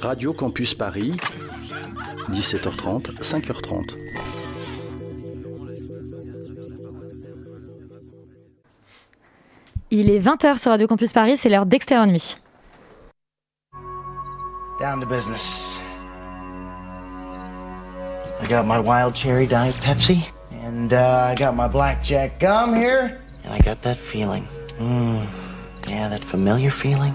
Radio Campus Paris, 17h30, 5h30. Il est 20h sur Radio Campus Paris, c'est l'heure d'extérieur nuit. Down to business. I got my wild cherry diet Pepsi, and uh, I got my blackjack gum here, and I got that feeling. Mm, yeah, that familiar feeling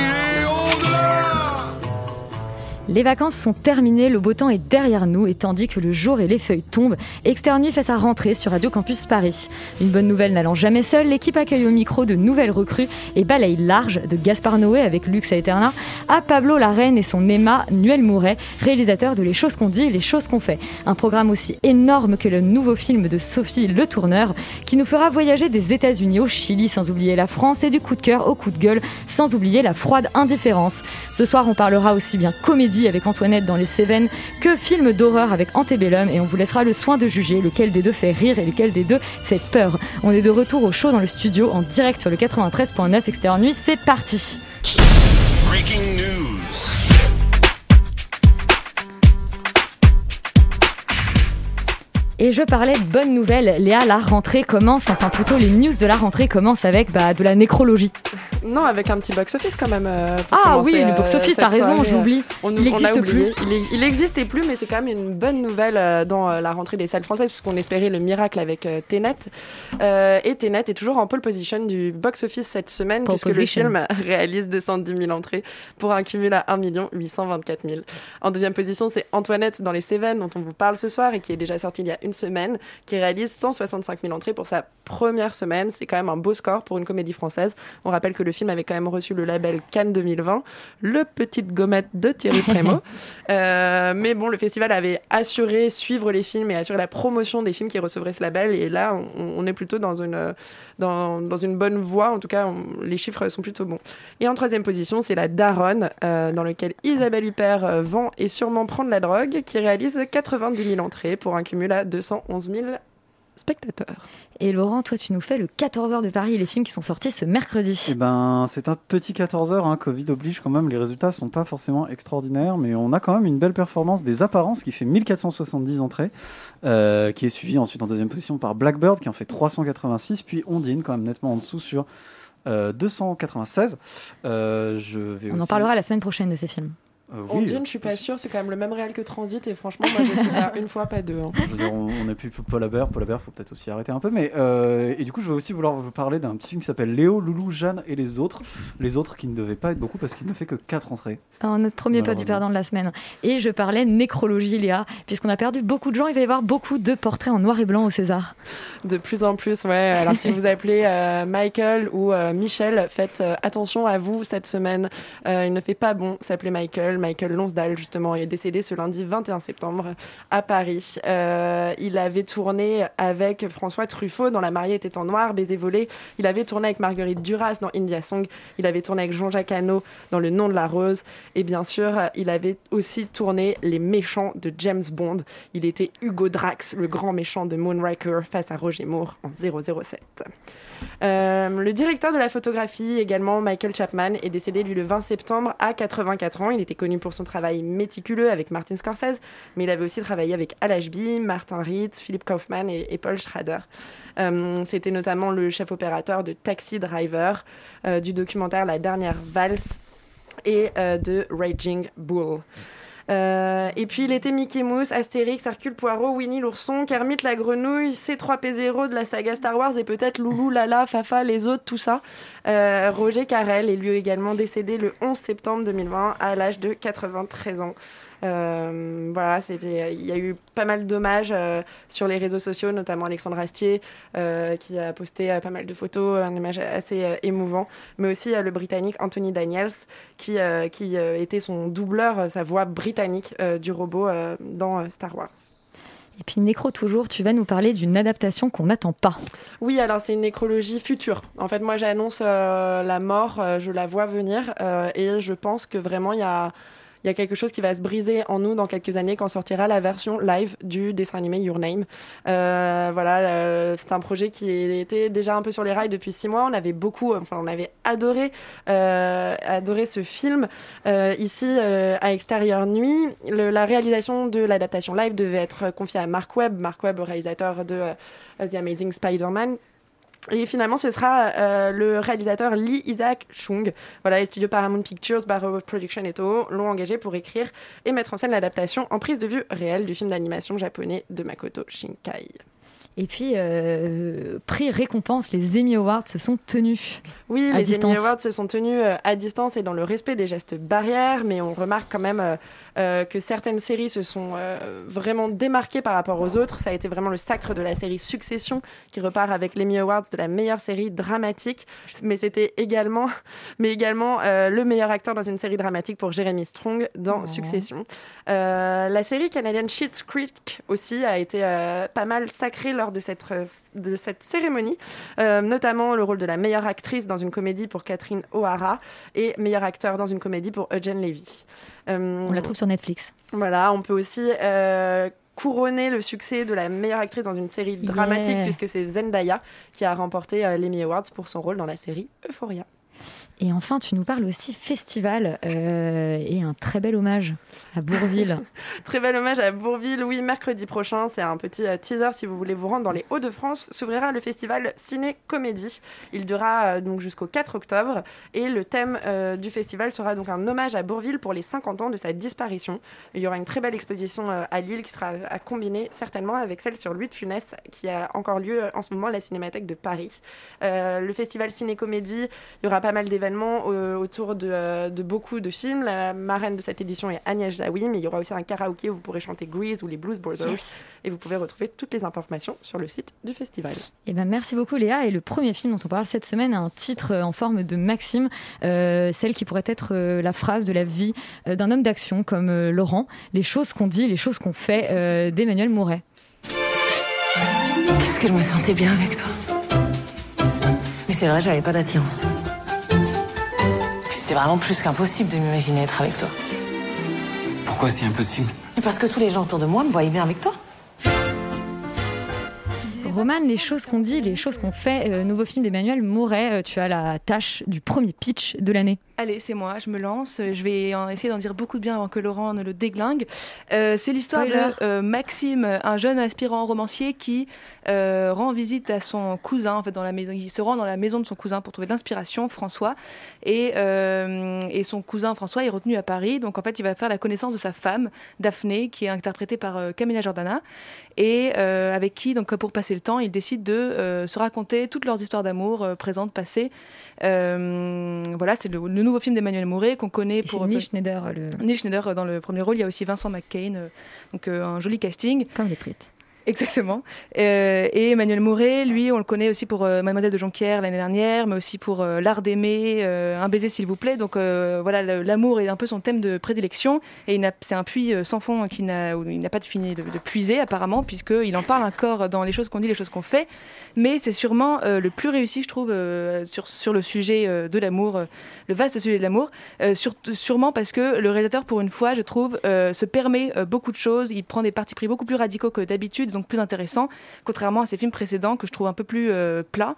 Les vacances sont terminées, le beau temps est derrière nous et tandis que le jour et les feuilles tombent, Externu fait sa rentrée sur Radio Campus Paris. Une bonne nouvelle n'allant jamais seule, l'équipe accueille au micro de nouvelles recrues et balaye large de Gaspard Noé avec Lux Aeterna à Pablo Larraine et son Emma Nuel Mouret, réalisateur de Les choses qu'on dit et les choses qu'on fait. Un programme aussi énorme que le nouveau film de Sophie Le Tourneur qui nous fera voyager des États-Unis au Chili sans oublier la France et du coup de cœur au coup de gueule sans oublier la froide indifférence. Ce soir, on parlera aussi bien comédie avec Antoinette dans les Cévennes que film d'horreur avec Antebellum et on vous laissera le soin de juger lequel des deux fait rire et lequel des deux fait peur. On est de retour au show dans le studio en direct sur le 93.9 extérieur nuit. C'est parti. Et je parlais de bonnes nouvelles. Léa, la rentrée commence, enfin plutôt les news de la rentrée commencent avec bah, de la nécrologie. Non, avec un petit box-office quand même. euh, pour Ah oui, le euh, box-office, t'as raison, je l'oublie. On, Il on oublié. plus. Il, est- il n'existait plus, mais c'est quand même une bonne nouvelle euh, dans euh, la rentrée des salles françaises, puisqu'on espérait le miracle avec euh, Tenet. Euh, et Tenet est toujours en pole position du box-office cette semaine, Pole puisque position. le film réalise 210 000 entrées pour un cumul à 1 824 000. En deuxième position, c'est Antoinette dans les Cévennes, dont on vous parle ce soir et qui est déjà sorti il y a une semaine, qui réalise 165 000 entrées pour sa première semaine. C'est quand même un beau score pour une comédie française. On rappelle que le film avait quand même reçu le label Cannes 2020, le petite gommette de Thierry Frémaux. Euh, mais bon, le festival avait assuré suivre les films et assurer la promotion des films qui recevraient ce label. Et là, on, on est plutôt dans une, dans, une bonne voie. En tout cas, les chiffres sont plutôt bons. Et en troisième position, c'est La Daronne, euh, dans lequel Isabelle Huppert euh, vend et sûrement prendre la drogue, qui réalise 90 000 entrées pour un cumul à 211 000 spectateurs. Et Laurent, toi, tu nous fais le 14h de Paris, les films qui sont sortis ce mercredi. Eh ben, c'est un petit 14 heures, hein, Covid oblige quand même, les résultats sont pas forcément extraordinaires, mais on a quand même une belle performance des apparences qui fait 1470 entrées, euh, qui est suivi ensuite en deuxième position par Blackbird qui en fait 386, puis Ondine quand même nettement en dessous sur euh, 296. Euh, je vais On en parlera la semaine prochaine de ces films. Euh, oui, Ondine, je suis pas sûre, c'est quand même le même réel que Transit, et franchement, moi, je suis là une fois, pas deux. hein. Je veux dire, on, on a plus Paul Habert. Paul Habert, faut peut-être aussi arrêter un peu. Mais euh, et du coup, je vais aussi vouloir vous parler d'un petit film qui s'appelle Léo, Loulou, Jeanne et les autres. Les autres qui ne devaient pas être beaucoup parce qu'il ne fait que 4 entrées. Alors, notre premier pas du perdant de la semaine. Et je parlais nécrologie, Léa, puisqu'on a perdu beaucoup de gens. Il va y avoir beaucoup de portraits en noir et blanc au César. De plus en plus, ouais. Alors si vous appelez euh, Michael ou euh, Michel, faites euh, attention à vous cette semaine. Euh, il ne fait pas bon s'appeler Michael. Michael Lonsdal, justement, est décédé ce lundi 21 septembre à Paris. Euh, il avait tourné avec François Truffaut dans La mariée était en noir, Baiser volé. Il avait tourné avec Marguerite Duras dans India Song. Il avait tourné avec Jean-Jacques Hano dans Le nom de la rose. Et bien sûr, il avait aussi tourné Les méchants de James Bond. Il était Hugo Drax, le grand méchant de Moonraker, face à Roger Moore en 007. Euh, le directeur de la photographie, également Michael Chapman, est décédé lui le 20 septembre à 84 ans. Il était connu pour son travail méticuleux avec Martin Scorsese, mais il avait aussi travaillé avec Al Ashby, Martin Ritz, Philip Kaufman et, Paul Schrader. Euh, C'était notamment le chef opérateur de Taxi Driver, euh, du documentaire La dernière valse et de Raging Bull. Euh, et puis il était Mickey Mouse, Astérix, Hercule Poirot, Winnie l'ourson, Kermit la grenouille, C3P0 de la saga Star Wars et peut-être Loulou, Lala, Fafa, les autres, tout ça. Euh, Roger Carrel est lui également décédé le 11 septembre 2020 à l'âge de 93 ans. Euh, voilà, c'était, il y a eu pas mal d'hommages euh, sur les réseaux sociaux, notamment Alexandre Astier euh, qui a posté pas mal de photos, un image assez émouvant, mais aussi le Britannique Anthony Daniels qui, qui était son doubleur, sa voix britannique du robot dans Star Wars. Et puis Nécro toujours, tu vas nous parler d'une adaptation qu'on n'attend pas. Oui, alors c'est une nécrologie future. En fait, moi j'annonce euh, la mort, euh, je la vois venir euh, et je pense que vraiment il y a, il y a quelque chose qui va se briser en nous dans quelques années quand sortira la version live du dessin animé Your Name. Euh, voilà, euh, c'est un projet qui était déjà un peu sur les rails depuis six mois. On avait beaucoup, enfin on avait adoré, euh, adoré ce film. Euh, ici, euh, à Extérieur Nuit, le- la réalisation de l'adaptation live devait être confiée à Mark Webb, Mark Webb, réalisateur de euh, The Amazing Spider-Man. Et finalement, ce sera euh, le réalisateur Lee Isaac Chung. Voilà, les studios Paramount Pictures, Barrow Production et Toho l'ont engagé pour écrire et mettre en scène l'adaptation en prise de vue réelle du film d'animation japonais de Makoto Shinkai. Et puis, euh, prix récompense, les Emmy Awards se sont tenus. Oui, à les distance. Emmy Awards se sont tenus euh, à distance et dans le respect des gestes barrières, mais on remarque quand même euh, que certaines séries se sont euh, vraiment démarquées par rapport aux autres. Ça a été vraiment le sacre de la série Succession qui repart avec l'Emmy Awards de la meilleure série dramatique, mais c'était également, mais également euh, le meilleur acteur dans une série dramatique pour Jeremy Strong dans Oh. Succession. La série canadienne Schitt's Creek aussi a été pas mal sacrée lors de cette, de cette cérémonie, notamment le rôle de la meilleure actrice dans une comédie pour Catherine O'Hara et meilleur acteur dans une comédie pour Eugene Levy. Euh, On la trouve sur Netflix. voilà, on peut aussi euh, couronner le succès de la meilleure actrice dans une série dramatique Yeah. puisque c'est Zendaya qui a remporté euh, l'Emmy Awards pour son rôle dans la série Euphoria. Et enfin, tu nous parles aussi festival euh, et un très bel hommage à Bourville. Très bel hommage à Bourville. Oui, mercredi prochain, c'est un petit euh, teaser si vous voulez vous rendre dans les Hauts-de-France. S'ouvrira le festival Ciné Comédie. Il durera euh, donc jusqu'au 4 octobre et le thème du festival sera donc un hommage à Bourville pour les 50 ans de sa disparition. Il y aura une très belle exposition à Lille qui sera à combiner certainement avec celle sur Louis de Funès qui a encore lieu en ce moment à la Cinémathèque de Paris. Le festival Ciné Comédie, il y aura pas mal d'événements euh, autour de, euh, de beaucoup de films. La marraine de cette édition est Agnès Jaoui, mais il y aura aussi un karaoké où vous pourrez chanter Grease ou les Blues Brothers. Yes. Et vous pouvez retrouver toutes les informations sur le site du festival. Eh ben, merci beaucoup Léa. Et le premier film dont on parle cette semaine a un titre euh, en forme de maxime, euh, celle qui pourrait être euh, la phrase de la vie euh, d'un homme d'action comme euh, Laurent. Les choses qu'on dit, les choses qu'on fait euh, d'Emmanuel Mouret. Qu'est-ce que je me sentais bien avec toi? Mais c'est vrai, j'avais pas d'attirance. C'était vraiment plus qu'impossible de m'imaginer être avec toi. Pourquoi c'est impossible? Parce que tous les gens autour de moi me voyaient bien avec toi. Roman, les choses qu'on dit, les choses qu'on fait, euh, nouveau film d'Emmanuel Mouret. Euh, tu as la tâche du premier pitch de l'année. Allez, c'est moi, je me lance. Je vais essayer d'en dire beaucoup de bien avant que Laurent ne le déglingue. Euh, c'est l'histoire de euh, Maxime, un jeune aspirant romancier qui euh, rend visite à son cousin. En fait, dans la maison, il se rend dans la maison de son cousin pour trouver de l'inspiration, François. Et, euh, et son cousin François est retenu à Paris. Donc, en fait, il va faire la connaissance de sa femme, Daphné, qui est interprétée par euh, Camilla Jordana, et euh, avec qui, donc, pour passer le temps, ils décident de euh, se raconter toutes leurs histoires d'amour, euh, présentes, passées. Voilà, c'est le, le nouveau film d'Emmanuel Mouret qu'on connaît Et pour Neil Schneider, le... Neil Schneider dans le premier rôle. Il y a aussi Vincent McCain, donc un joli casting. Comme les frites. Exactement. Euh, et Emmanuel Mouret, lui, on le connaît aussi pour euh, Mademoiselle de Jonquière l'année dernière, mais aussi pour euh, L'Art d'aimer, Un baiser s'il vous plaît. Donc voilà, l'amour est un peu son thème de prédilection. Et c'est un puits sans fond qu'il n'a, il n'a pas de fini de, puiser apparemment, puisqu'il en parle encore dans les choses qu'on dit, les choses qu'on fait. Mais c'est sûrement le plus réussi, je trouve, sur, le sujet de l'amour, le vaste sujet de l'amour. Sûrement parce que le réalisateur, pour une fois, je trouve, se permet beaucoup de choses. Il prend des partis pris beaucoup plus radicaux que d'habitude, donc plus intéressants, contrairement à ses films précédents que je trouve un peu plus euh, plats.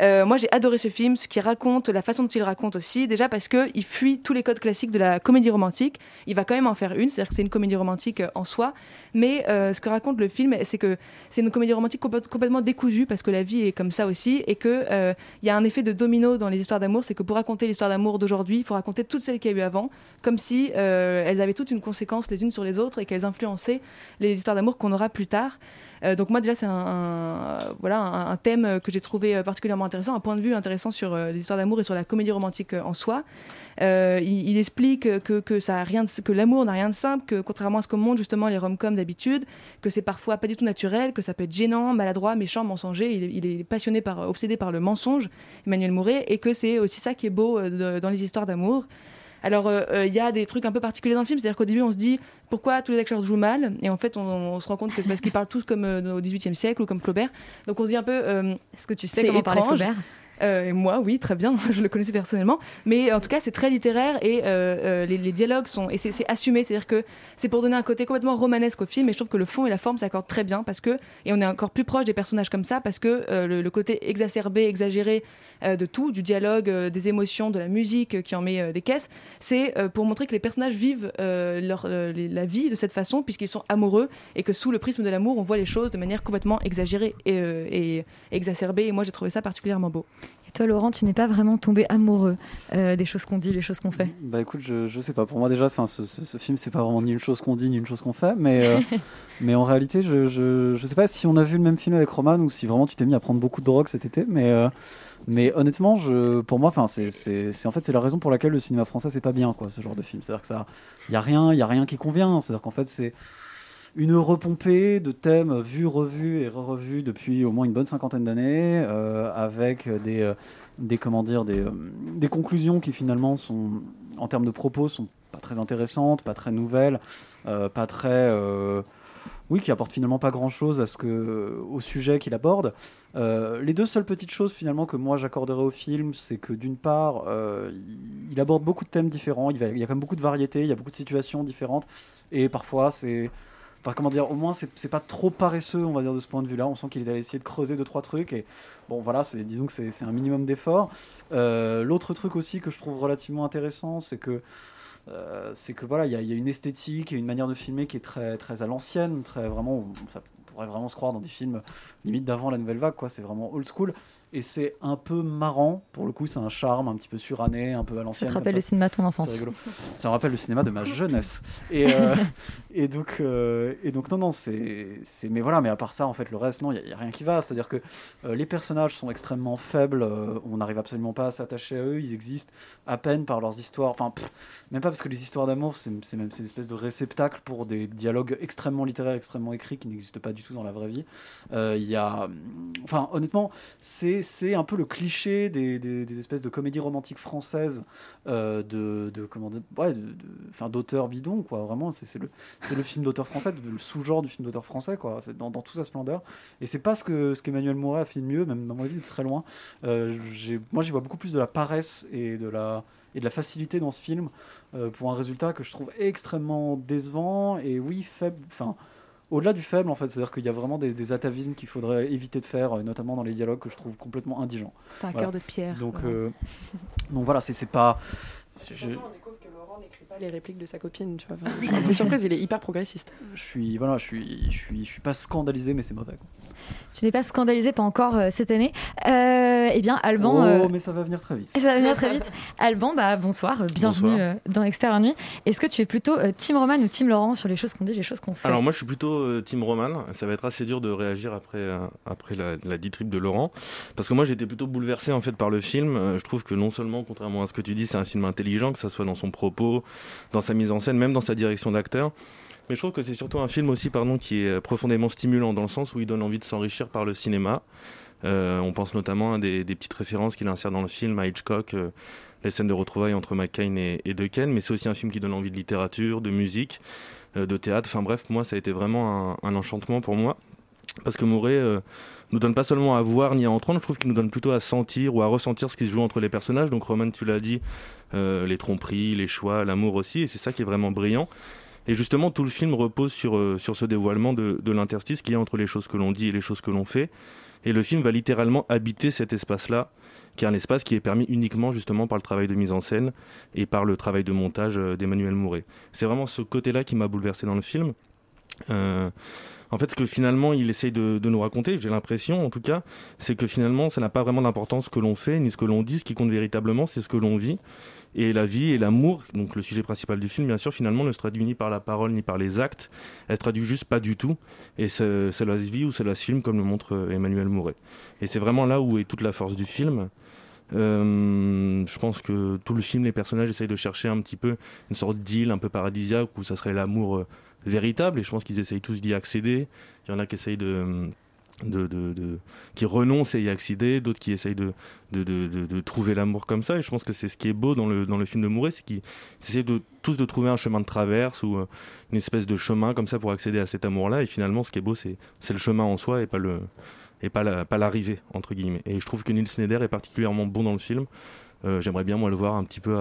Euh, moi, j'ai adoré ce film, ce qui raconte, la façon dont il raconte aussi, déjà parce que il fuit tous les codes classiques de la comédie romantique. Il va quand même en faire une, c'est-à-dire que c'est une comédie romantique euh, en soi, mais euh, ce que raconte le film, c'est que c'est une comédie romantique complè- complètement décousue parce que la vie est comme ça aussi, et euh, il y a un effet de domino dans les histoires d'amour, c'est que pour raconter l'histoire d'amour d'aujourd'hui, il faut raconter toutes celles qu'il y a eu avant, comme si elles avaient toutes une conséquence les unes sur les autres et qu'elles influençaient les histoires d'amour qu'on aura plus tard. Euh, donc moi déjà c'est un, voilà un, thème que j'ai trouvé euh, particulièrement intéressant, un point de vue intéressant sur euh, les histoires d'amour et sur la comédie romantique euh, en soi. Il, explique que, que, ça a rien que l'amour n'a rien de simple, que contrairement à ce que montrent justement les rom-coms d'habitude, que c'est parfois pas du tout naturel, que ça peut être gênant, maladroit, méchant, mensonger. Il, est- passionné par, obsédé par le mensonge, Emmanuel Mouret, et que c'est aussi ça qui est beau dans les histoires d'amour. Alors, euh, euh, il y a des trucs un peu particuliers dans le film, c'est-à-dire qu'au début, on se dit pourquoi tous les acteurs jouent mal, et en fait, on, on se rend compte que c'est parce qu'ils parlent tous comme euh, au XVIIIe siècle ou comme Flaubert. Donc, on se dit un peu. Est-ce que tu sais comment parlait Flaubert? Et moi, oui, très bien, je le connaissais personnellement. Mais en tout cas, c'est très littéraire et euh, euh, les, dialogues sont. Et c'est assumé, c'est-à-dire que c'est pour donner un côté complètement romanesque au film. Et je trouve que le fond et la forme s'accordent très bien parce que. Et on est encore plus proche des personnages comme ça parce que euh, le, côté exacerbé, exagéré euh, de tout, du dialogue, euh, des émotions, de la musique euh, qui en met euh, des caisses, c'est euh, pour montrer que les personnages vivent euh, leur, euh, la vie de cette façon puisqu'ils sont amoureux et que sous le prisme de l'amour, on voit les choses de manière complètement exagérée euh, et exacerbée. Et moi, j'ai trouvé ça particulièrement beau. Toi, Laurent, tu n'es pas vraiment tombé amoureux euh, des choses qu'on dit, les choses qu'on fait Bah écoute, je, je sais pas. Pour moi déjà, ce, ce, ce film, c'est pas vraiment ni une chose qu'on dit ni une chose qu'on fait, mais euh, mais en réalité, je, je je sais pas si on a vu le même film avec Roman ou si vraiment tu t'es mis à prendre beaucoup de drogue cet été, mais euh, mais honnêtement, je pour moi, c'est en fait c'est la raison pour laquelle le cinéma français c'est pas bien quoi, ce genre de film. C'est-à-dire que ça, y a rien, y a rien qui convient. C'est-à-dire qu'en fait c'est une repompée de thèmes vus, revus et re-revus depuis au moins une bonne cinquantaine d'années, euh, avec des, euh, des, comment dire, euh, des conclusions qui finalement sont, en termes de propos, sont pas très intéressantes, pas très nouvelles, pas très, oui, qui apportent finalement pas grand-chose au sujet qu'il aborde. Les deux seules petites choses finalement que moi j'accorderais au film, c'est que d'une part, il- aborde beaucoup de thèmes différents, il y a quand même beaucoup de variétés, il y a beaucoup de situations différentes, et parfois c'est Enfin, comment dire, au moins c'est pas trop paresseux, on va dire de ce point de vue-là. On sent qu'il est allé essayer de creuser deux trois trucs et bon voilà, c'est disons que c'est un minimum d'effort. Euh, L'autre truc aussi que je trouve relativement intéressant, c'est que euh, c'est que voilà, il y, y a une esthétique et une manière de filmer qui est très très à l'ancienne, très vraiment, ça pourrait vraiment se croire dans des films limite d'avant la nouvelle vague, quoi. C'est vraiment old school et c'est un peu marrant. Pour le coup, c'est un charme un petit peu suranné, un peu à Ça l'ancienne. te comme rappelle le cinéma de ton enfance rigolo. Ça me rappelle le cinéma de ma jeunesse. Et, euh, et, donc, euh, et donc, non, non, c'est. Mais voilà, mais à part ça, en fait, le reste, non, il n'y a, rien qui va. C'est-à-dire que euh, les personnages sont extrêmement faibles, on n'arrive absolument pas à s'attacher à eux, ils existent à peine par leurs histoires. Enfin, pff, même pas parce que les histoires d'amour, c'est même une espèce de réceptacle pour des dialogues extrêmement littéraires, extrêmement écrits qui n'existent pas du tout dans la vraie vie. Il y a. Enfin, honnêtement, c'est c'est un peu le cliché des, espèces de comédies romantiques françaises euh, de, comment ouais, bidons quoi. Vraiment, c'est le film d'auteur français, le sous-genre du film d'auteur français quoi. Dans, dans toute sa splendeur. Et c'est pas ce que ce qu'Emmanuel Mouret a fait de mieux, même dans mon avis de très loin. Euh, moi, j'y vois beaucoup plus de la paresse et de la et de la facilité dans ce film euh, pour un résultat que je trouve extrêmement décevant et oui faible. Enfin. Au-delà du faible, en fait, c'est-à-dire qu'il y a vraiment des, des atavismes qu'il faudrait éviter de faire, euh, notamment dans les dialogues que je trouve complètement indigents. T'as un cœur de pierre, Donc, euh, donc voilà, c'est c'est pas. je- Surtout, on découvre que Laurent n'écrit pas les répliques de sa copine, tu vois. Enfin, je suis un peu surprise, il est hyper progressiste. je suis voilà, je suis, je suis, je suis pas scandalisé, mais c'est mauvais. quoi. Tu n'es pas scandalisé, pas encore euh, cette année. Euh, eh bien, Alban. oh, euh, mais ça va venir très vite. Ça va venir très vite. Alban, bah, bonsoir, euh, bienvenue Bonsoir. euh, dans Extérieur Nuit. Est-ce que tu es plutôt euh, Team Roman ou Team Laurent sur les choses qu'on dit, les choses qu'on fait? Alors moi je suis plutôt euh, team Roman, ça va être assez dur de réagir après, euh, après la, la diatribe de Laurent, parce que moi j'ai été plutôt bouleversé en fait par le film, Euh, je trouve que non seulement contrairement à ce que tu dis c'est un film intelligent, que ça soit dans son propos, dans sa mise en scène, même dans sa direction d'acteur, mais je trouve que c'est surtout un film aussi pardon, qui est profondément stimulant dans le sens où il donne envie de s'enrichir par le cinéma. Euh, on pense notamment à des, petites références qu'il insère dans le film, à Hitchcock, euh, les scènes de retrouvailles entre McCain et, et Dequesne, mais c'est aussi un film qui donne envie de littérature, de musique, euh, de théâtre. Enfin bref, moi, ça a été vraiment un, un enchantement pour moi. Parce que Mouret euh, nous donne pas seulement à voir ni à entendre, je trouve qu'il nous donne plutôt à sentir ou à ressentir ce qui se joue entre les personnages. Donc Roman, tu l'as dit, euh, les tromperies, les choix, l'amour aussi, et c'est ça qui est vraiment brillant. Et justement, tout le film repose sur, euh, sur ce dévoilement de, de l'interstice qu'il y a entre les choses que l'on dit et les choses que l'on fait. Et le film va littéralement habiter cet espace-là, qui est un espace qui est permis uniquement justement par le travail de mise en scène et par le travail de montage euh, d'Emmanuel Mouret. C'est vraiment ce côté-là qui m'a bouleversé dans le film. Euh, en fait, ce que finalement il essaye de, nous raconter, j'ai l'impression en tout cas, c'est que finalement ça n'a pas vraiment d'importance ce que l'on fait ni ce que l'on dit. Ce qui compte véritablement, c'est ce que l'on vit. Et la vie et l'amour, donc le sujet principal du film, bien sûr, finalement ne se traduit ni par la parole ni par les actes. Elle se traduit juste pas du tout. Et c'est- cela se vit ou cela se filme, comme le montre euh, Emmanuel Mouret. Et c'est vraiment là où est toute la force du film. Euh, je pense que tout le film, les personnages essayent de chercher un petit peu une sorte d'île un peu paradisiaque où ça serait l'amour véritable. Et je pense qu'ils essayent tous d'y accéder. Il y en a qui essayent de, qui renoncent à y accéder, d'autres qui essayent de, de, trouver l'amour comme ça. Et je pense que c'est ce qui est beau dans le, dans le film de Mouret, c'est qu'ils essaient de, tous de trouver un chemin de traverse ou euh, une espèce de chemin comme ça pour accéder à cet amour-là. Et finalement, ce qui est beau, c'est le chemin en soi et pas le et pas la- l'arrivée entre guillemets. Et je trouve que Nils Schneider est particulièrement bon dans le film. Euh, J'aimerais bien moi le voir un petit peu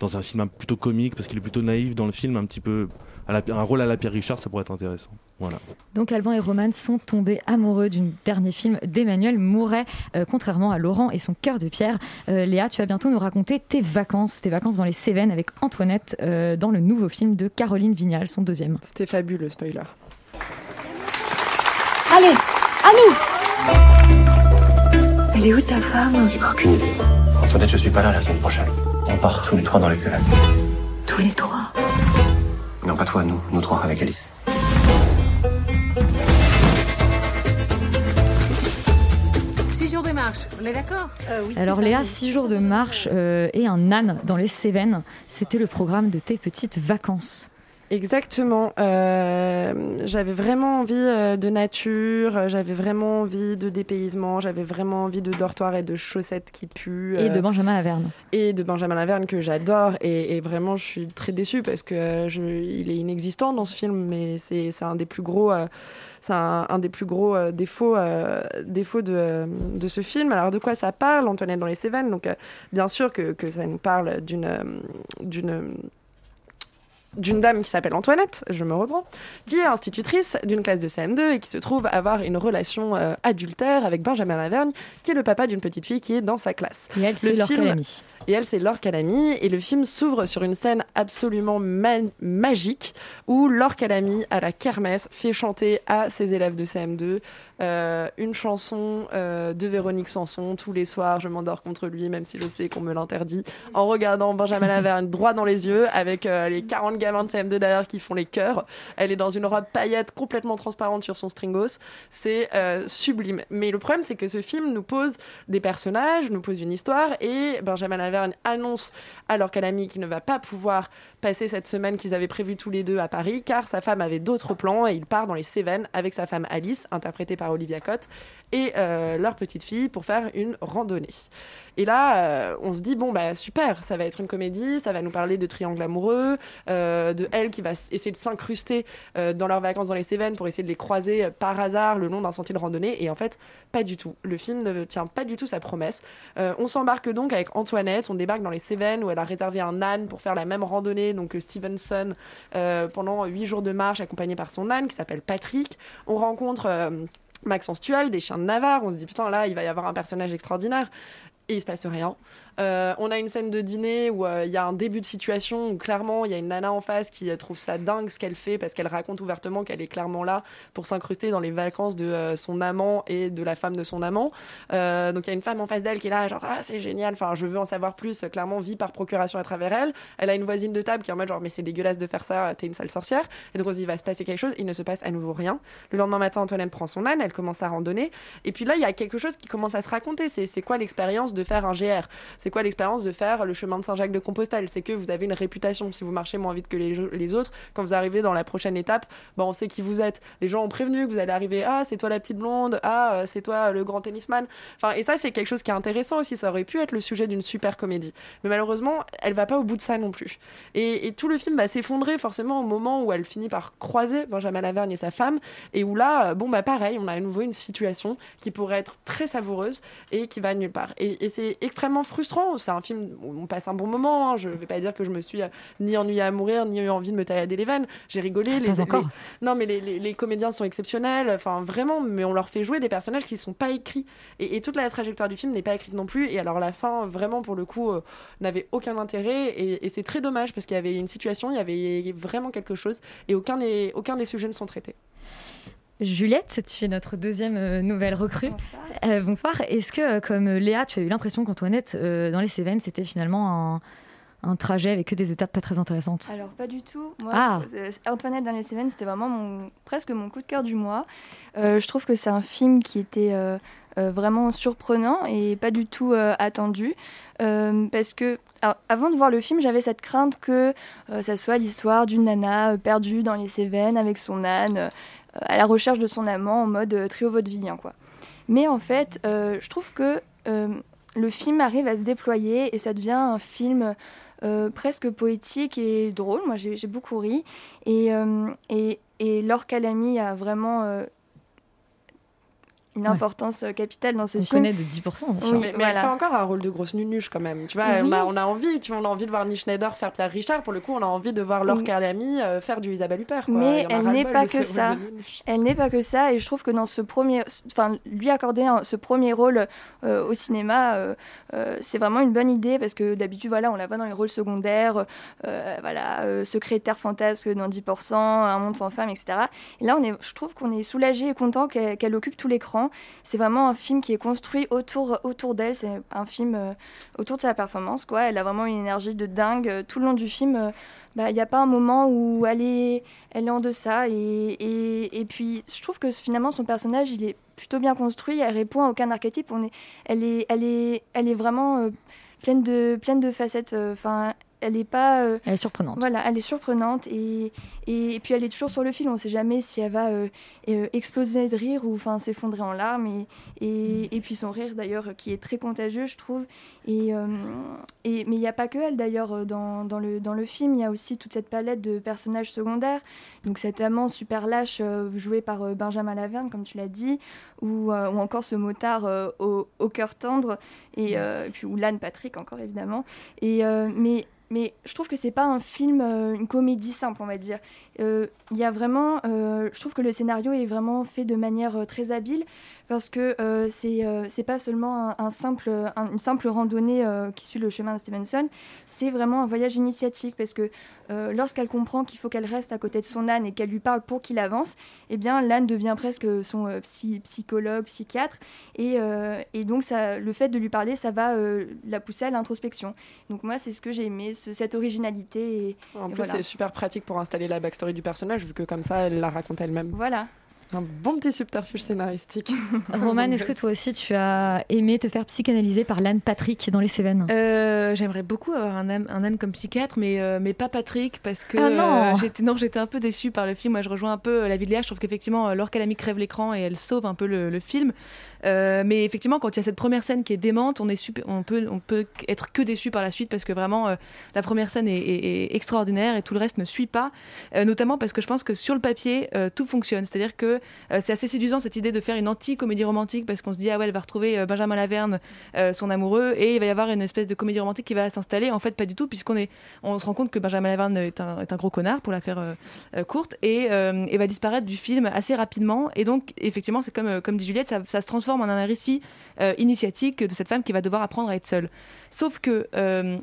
dans un film plutôt comique parce qu'il est plutôt naïf dans le film, un petit peu à la- un rôle à la Pierre Richard, ça pourrait être intéressant. Voilà. Donc Alban et Roman sont tombés amoureux du dernier film d'Emmanuel Mouret, euh, contrairement à Laurent et son cœur de pierre. Euh, Léa, tu vas bientôt nous raconter tes vacances, tes vacances dans les Cévennes avec Antoinette euh, dans le nouveau film de Caroline Vignal, son deuxième. C'était fabuleux, spoiler. Allez, à nous Elle est où ta femme? Aucune idée. Antoinette, je suis pas là la semaine prochaine. On part tous les trois dans les Cévennes. Tous les trois? Non, pas toi, nous. Nous trois avec Alice. Six jours de marche, on est d'accord? Alors Léa, six jours de marche euh, et un âne dans les Cévennes, c'était le programme de tes petites vacances. Exactement. Euh, j'avais vraiment envie euh, de nature, euh, j'avais vraiment envie de dépaysement, j'avais vraiment envie de dortoir et de chaussettes qui puent. Et de Benjamin Laverne. et de Benjamin Laverne que j'adore et, et vraiment je suis très déçue parce que je, il est inexistant dans ce film mais c'est un des plus gros euh, c'est un, un des plus gros euh, défauts euh, défauts de, euh, de ce film alors de quoi ça parle Antoinette dans les Cévennes? Donc bien sûr que, que ça nous parle d'une d'une d'une dame qui s'appelle Antoinette, je me reprends, qui est institutrice d'une classe de CM2 et qui se trouve avoir une relation euh, adultère avec Benjamin Laverne, qui est le papa d'une petite fille qui est dans sa classe. Et elle, c'est Laure Calamy. Et elle, c'est Laure Calamy. Et le film s'ouvre sur une scène absolument ma- magique où Laure Calamy, à la kermesse, fait chanter à ses élèves de CM2 euh, une chanson euh, de Véronique Sanson. Tous les soirs, je m'endors contre lui, même si je sais qu'on me l'interdit, en regardant Benjamin Laverne droit dans les yeux, avec euh, les 40 gamins de CM2 derrière qui font les chœurs. Elle est dans une robe paillette complètement transparente sur son stringos. C'est sublime. Mais le problème, c'est que ce film nous pose des personnages, nous pose une histoire, et Benjamin Laverne annonce à Laure Calamy qu'il ne va pas pouvoir passer cette semaine qu'ils avaient prévue tous les deux à Paris, car sa femme avait d'autres plans, et il part dans les Cévennes avec sa femme Alice, interprétée par Olivia Cotte, et euh, leur petite fille pour faire une randonnée. Et là, euh, on se dit, bon, bah super, ça va être une comédie, ça va nous parler de triangle amoureux, euh, de elle qui va essayer de s'incruster dans leurs vacances dans les Cévennes pour essayer de les croiser par hasard le long d'un sentier de randonnée. Et en fait, pas du tout. Le film ne tient pas du tout sa promesse. On s'embarque donc avec Antoinette, on débarque dans les Cévennes où elle a réservé un âne pour faire la même randonnée donc que Stevenson pendant huit jours de marche accompagné par son âne qui s'appelle Patrick. On rencontre Maxence Tual, des chiens de Navarre. On se dit putain là il va y avoir un personnage extraordinaire et il se passe rien. Euh, on a une scène de dîner où euh, il y a un début de situation où clairement il y a une nana en face qui euh, trouve ça dingue ce qu'elle fait parce qu'elle raconte ouvertement qu'elle est clairement là pour s'incruster dans les vacances de euh, son amant et de la femme de son amant. Euh, donc il y a une femme en face d'elle qui est là genre ah c'est génial, enfin je veux en savoir plus. Clairement vit par procuration à travers elle. Elle a une voisine de table qui est en mode genre mais c'est dégueulasse de faire ça, t'es une sale sorcière. Et donc on il va se passer quelque chose. Il ne se passe à nouveau rien. Le lendemain matin Antoinette prend son âne, elle commence à randonner et puis là il y a quelque chose qui commence à se raconter. C'est quoi l'expérience de faire un GR C'est quoi l'expérience de faire le chemin de Saint-Jacques de Compostelle? C'est que vous avez une réputation. Si vous marchez moins vite que les, autres, quand vous arrivez dans la prochaine étape, bon, on sait qui vous êtes. Les gens ont prévenu que vous allez arriver. Ah, c'est toi la petite blonde. Ah, euh, c'est toi le grand tennisman. Enfin, et ça, c'est quelque chose qui est intéressant aussi. Ça aurait pu être le sujet d'une super comédie. Mais malheureusement, elle va pas au bout de ça non plus. Et, tout le film va s'effondrer forcément au moment où elle finit par croiser Benjamin Laverne et sa femme. Et où là, euh, bon, bah pareil, on a à nouveau une situation qui pourrait être très savoureuse et qui va nulle part. Et c'est extrêmement frustrant c'est un film où on passe un bon moment. hein. Je vais pas dire que je me suis euh, ni ennuyée à mourir, ni eu envie de me tailler les veines. J'ai rigolé. Pas encore. Non, mais les, les- les comédiens sont exceptionnels. Enfin, vraiment, mais on leur fait jouer des personnages qui sont pas écrits. Et, et toute la trajectoire du film n'est pas écrite non plus. Et alors, la fin, vraiment, pour le coup, euh, n'avait aucun intérêt. Et, et c'est très dommage parce qu'il y avait une situation, il y avait vraiment quelque chose. Et aucun des, aucun des sujets ne sont traités. Juliette, tu es notre deuxième euh, nouvelle recrue. Euh, bonsoir. Est-ce que, euh, comme Léa, tu as eu l'impression qu'Antoinette, euh, dans les Cévennes, c'était finalement un, un trajet avec que des étapes pas très intéressantes? Alors pas du tout. Moi, Ah. euh, Antoinette dans les Cévennes, c'était vraiment mon, presque mon coup de cœur du mois. Euh, je trouve que c'est un film qui était euh, euh, vraiment surprenant et pas du tout euh, attendu. Euh, parce que alors, avant de voir le film, j'avais cette crainte que euh, ça soit l'histoire d'une nana euh, perdue dans les Cévennes avec son âne, euh, à la recherche de son amant en mode euh, trio vaudevillien. Quoi. Mais en fait, euh, je trouve que euh, le film arrive à se déployer et ça devient un film euh, presque poétique et drôle. Moi, j'ai beaucoup ri. Et, euh, et, et Laure Calamy a vraiment euh, une Ouais. importance euh, capitale dans ce On film. connaît de 10%, bien sûr. Oui, mais, mais voilà. elle fait encore un rôle de grosse nunuche quand même. Tu vois, Oui. on, a, on a envie, tu vois, on a envie de voir Nick Schneider faire Pierre Richard. Pour le coup, on a envie de voir Laure Oui. Calamy euh, faire du Isabelle Huppert. quoi. Mais elle n'est pas que ça. Elle n'est pas que ça, et je trouve que dans ce premier, enfin, lui accorder un- ce premier rôle euh, au cinéma, euh, euh, c'est vraiment une bonne idée parce que d'habitude, voilà, on la voit dans les rôles secondaires, euh, voilà, euh, secrétaire fantasque dans 10%, un monde sans femme, etc. Et là, on est, je trouve qu'on est soulagé et content qu'elle qu'elle occupe tout l'écran. C'est vraiment un film qui est construit autour, autour d'elle. C'est un film euh, autour de sa performance, quoi. Elle a vraiment une énergie de dingue euh, tout le long du film. euh, bah, il n'y a pas un moment où elle est, elle est en deçà. Et, et, et puis, je trouve que finalement, son personnage, il est plutôt bien construit. Elle répond à aucun archétype. On est, elle, est, elle, est, elle est vraiment pleine, de, pleine de facettes. Elle est pas. euh, Elle est surprenante. Voilà, elle est surprenante. Et, et, et puis, elle est toujours sur le fil. On ne sait jamais si elle va euh, euh, exploser de rire ou enfin, s'effondrer en larmes. Et, et, et puis, son rire, d'ailleurs, qui est très contagieux, je trouve. Et, euh, et, mais il n'y a pas que elle d'ailleurs dans, dans, le, dans le film, il y a aussi toute cette palette de personnages secondaires. Donc cet amant super lâche joué par Benjamin Laverne, comme tu l'as dit, ou, ou encore ce motard au, au cœur tendre, et, puis ou l'âne Patrick encore évidemment. Et, mais, mais je trouve que c'est pas un film, euh, une comédie simple, on va dire. Euh, Il y a vraiment, euh, je trouve que le scénario est vraiment fait de manière très habile parce que euh, c'est euh, c'est pas seulement un, un simple, un- une simple randonnée euh, qui suit le chemin de Stevenson, c'est vraiment un voyage initiatique parce que euh, lorsqu'elle comprend qu'il faut qu'elle reste à côté de son âne et qu'elle lui parle pour qu'il avance, eh bien l'âne devient presque son psy- psychologue, psychiatre et, et donc ça, le fait de lui parler, ça va la pousser à l'introspection. Donc moi c'est ce que j'ai aimé, ce- cette originalité. Et, En et plus, voilà. c'est super pratique pour installer la backstory du personnage, vu que comme ça, elle la raconte elle-même. Voilà. Un bon petit subterfuge scénaristique. Roman, est-ce que toi aussi tu as aimé te faire psychanalyser par l'âne Patrick dans les Cévennes? Euh, J'aimerais beaucoup avoir un âne, un âne comme psychiatre, mais, euh, mais pas Patrick, parce que Ah non. euh, j'étais non, j'étais un peu déçue par le film. Moi, je rejoins un peu la vie de Léa. Je trouve qu'effectivement, Laure Calamy crève l'écran et elle sauve un peu le, le film. Euh, mais effectivement, quand il y a cette première scène qui est démente, on, est super, on, peut, on peut être que déçu par la suite parce que vraiment, euh, la première scène est, extraordinaire et tout le reste ne suit pas. Euh, notamment parce que je pense que sur le papier, tout fonctionne. C'est-à-dire que c'est assez séduisant cette idée de faire une anti-comédie romantique parce qu'on se dit, ah ouais, elle va retrouver Benjamin Laverne, son amoureux, et il va y avoir une espèce de comédie romantique qui va s'installer. En fait, pas du tout, puisqu'on on se rend compte que Benjamin Laverne est un, est un gros connard, pour la faire courte, et, et va disparaître du film assez rapidement. Et donc, effectivement, c'est comme, comme dit Juliette, ça se transforme en un récit euh, initiatique de cette femme qui va devoir apprendre à être seule. Sauf que, euh,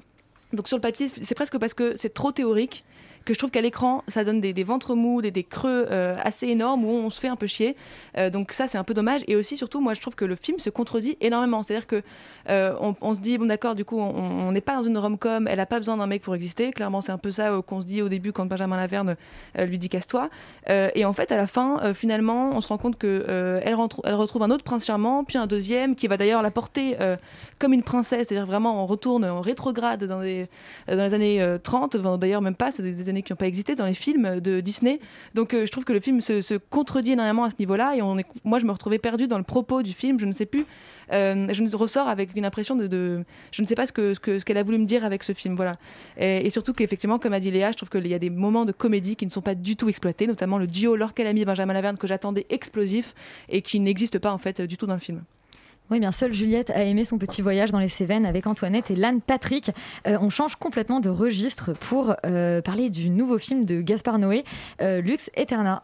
donc sur le papier, c'est presque parce que c'est trop théorique que je trouve qu'à l'écran, ça donne des, des ventres mous, des, des creux euh, assez énormes où on se fait un peu chier. Euh, donc ça, c'est un peu dommage. Et aussi, surtout, moi, je trouve que le film se contredit énormément. C'est-à-dire que euh, on, on se dit, bon d'accord, du coup, on on n'est pas dans une rom-com, elle a pas besoin d'un mec pour exister. Clairement, c'est un peu ça qu'on se dit au début quand Benjamin Laverne lui dit casse-toi. Et en fait, à la fin, finalement, on se rend compte que elle, elle retrouve un autre prince charmant, puis un deuxième qui va d'ailleurs la porter comme une princesse. C'est-à-dire vraiment, on retourne en rétrograde dans, les euh, dans les années euh, 30. Enfin, d'ailleurs, même pas, c'est des, des années qui n'ont pas existé dans les films de Disney. Donc, euh, je trouve que le film se, contredit énormément à ce niveau-là. Et moi, je me retrouvais perdue dans le propos du film. Je ne sais plus. Euh, je ne ressors avec une impression de, je ne sais pas ce que ce que ce qu'elle a voulu me dire avec ce film voilà et, surtout qu'effectivement comme a dit Léa je trouve qu'il y a des moments de comédie qui ne sont pas du tout exploités notamment le duo Laure Calamy et Benjamin Laverne que j'attendais explosif et qui n'existe pas en fait du tout dans le film Oui, bien seule Juliette a aimé son petit voyage dans les Cévennes avec Antoinette et l'âne Patrick. Euh, on change complètement de registre pour euh, parler du nouveau film de Gaspard Noé, euh, Lux Eterna.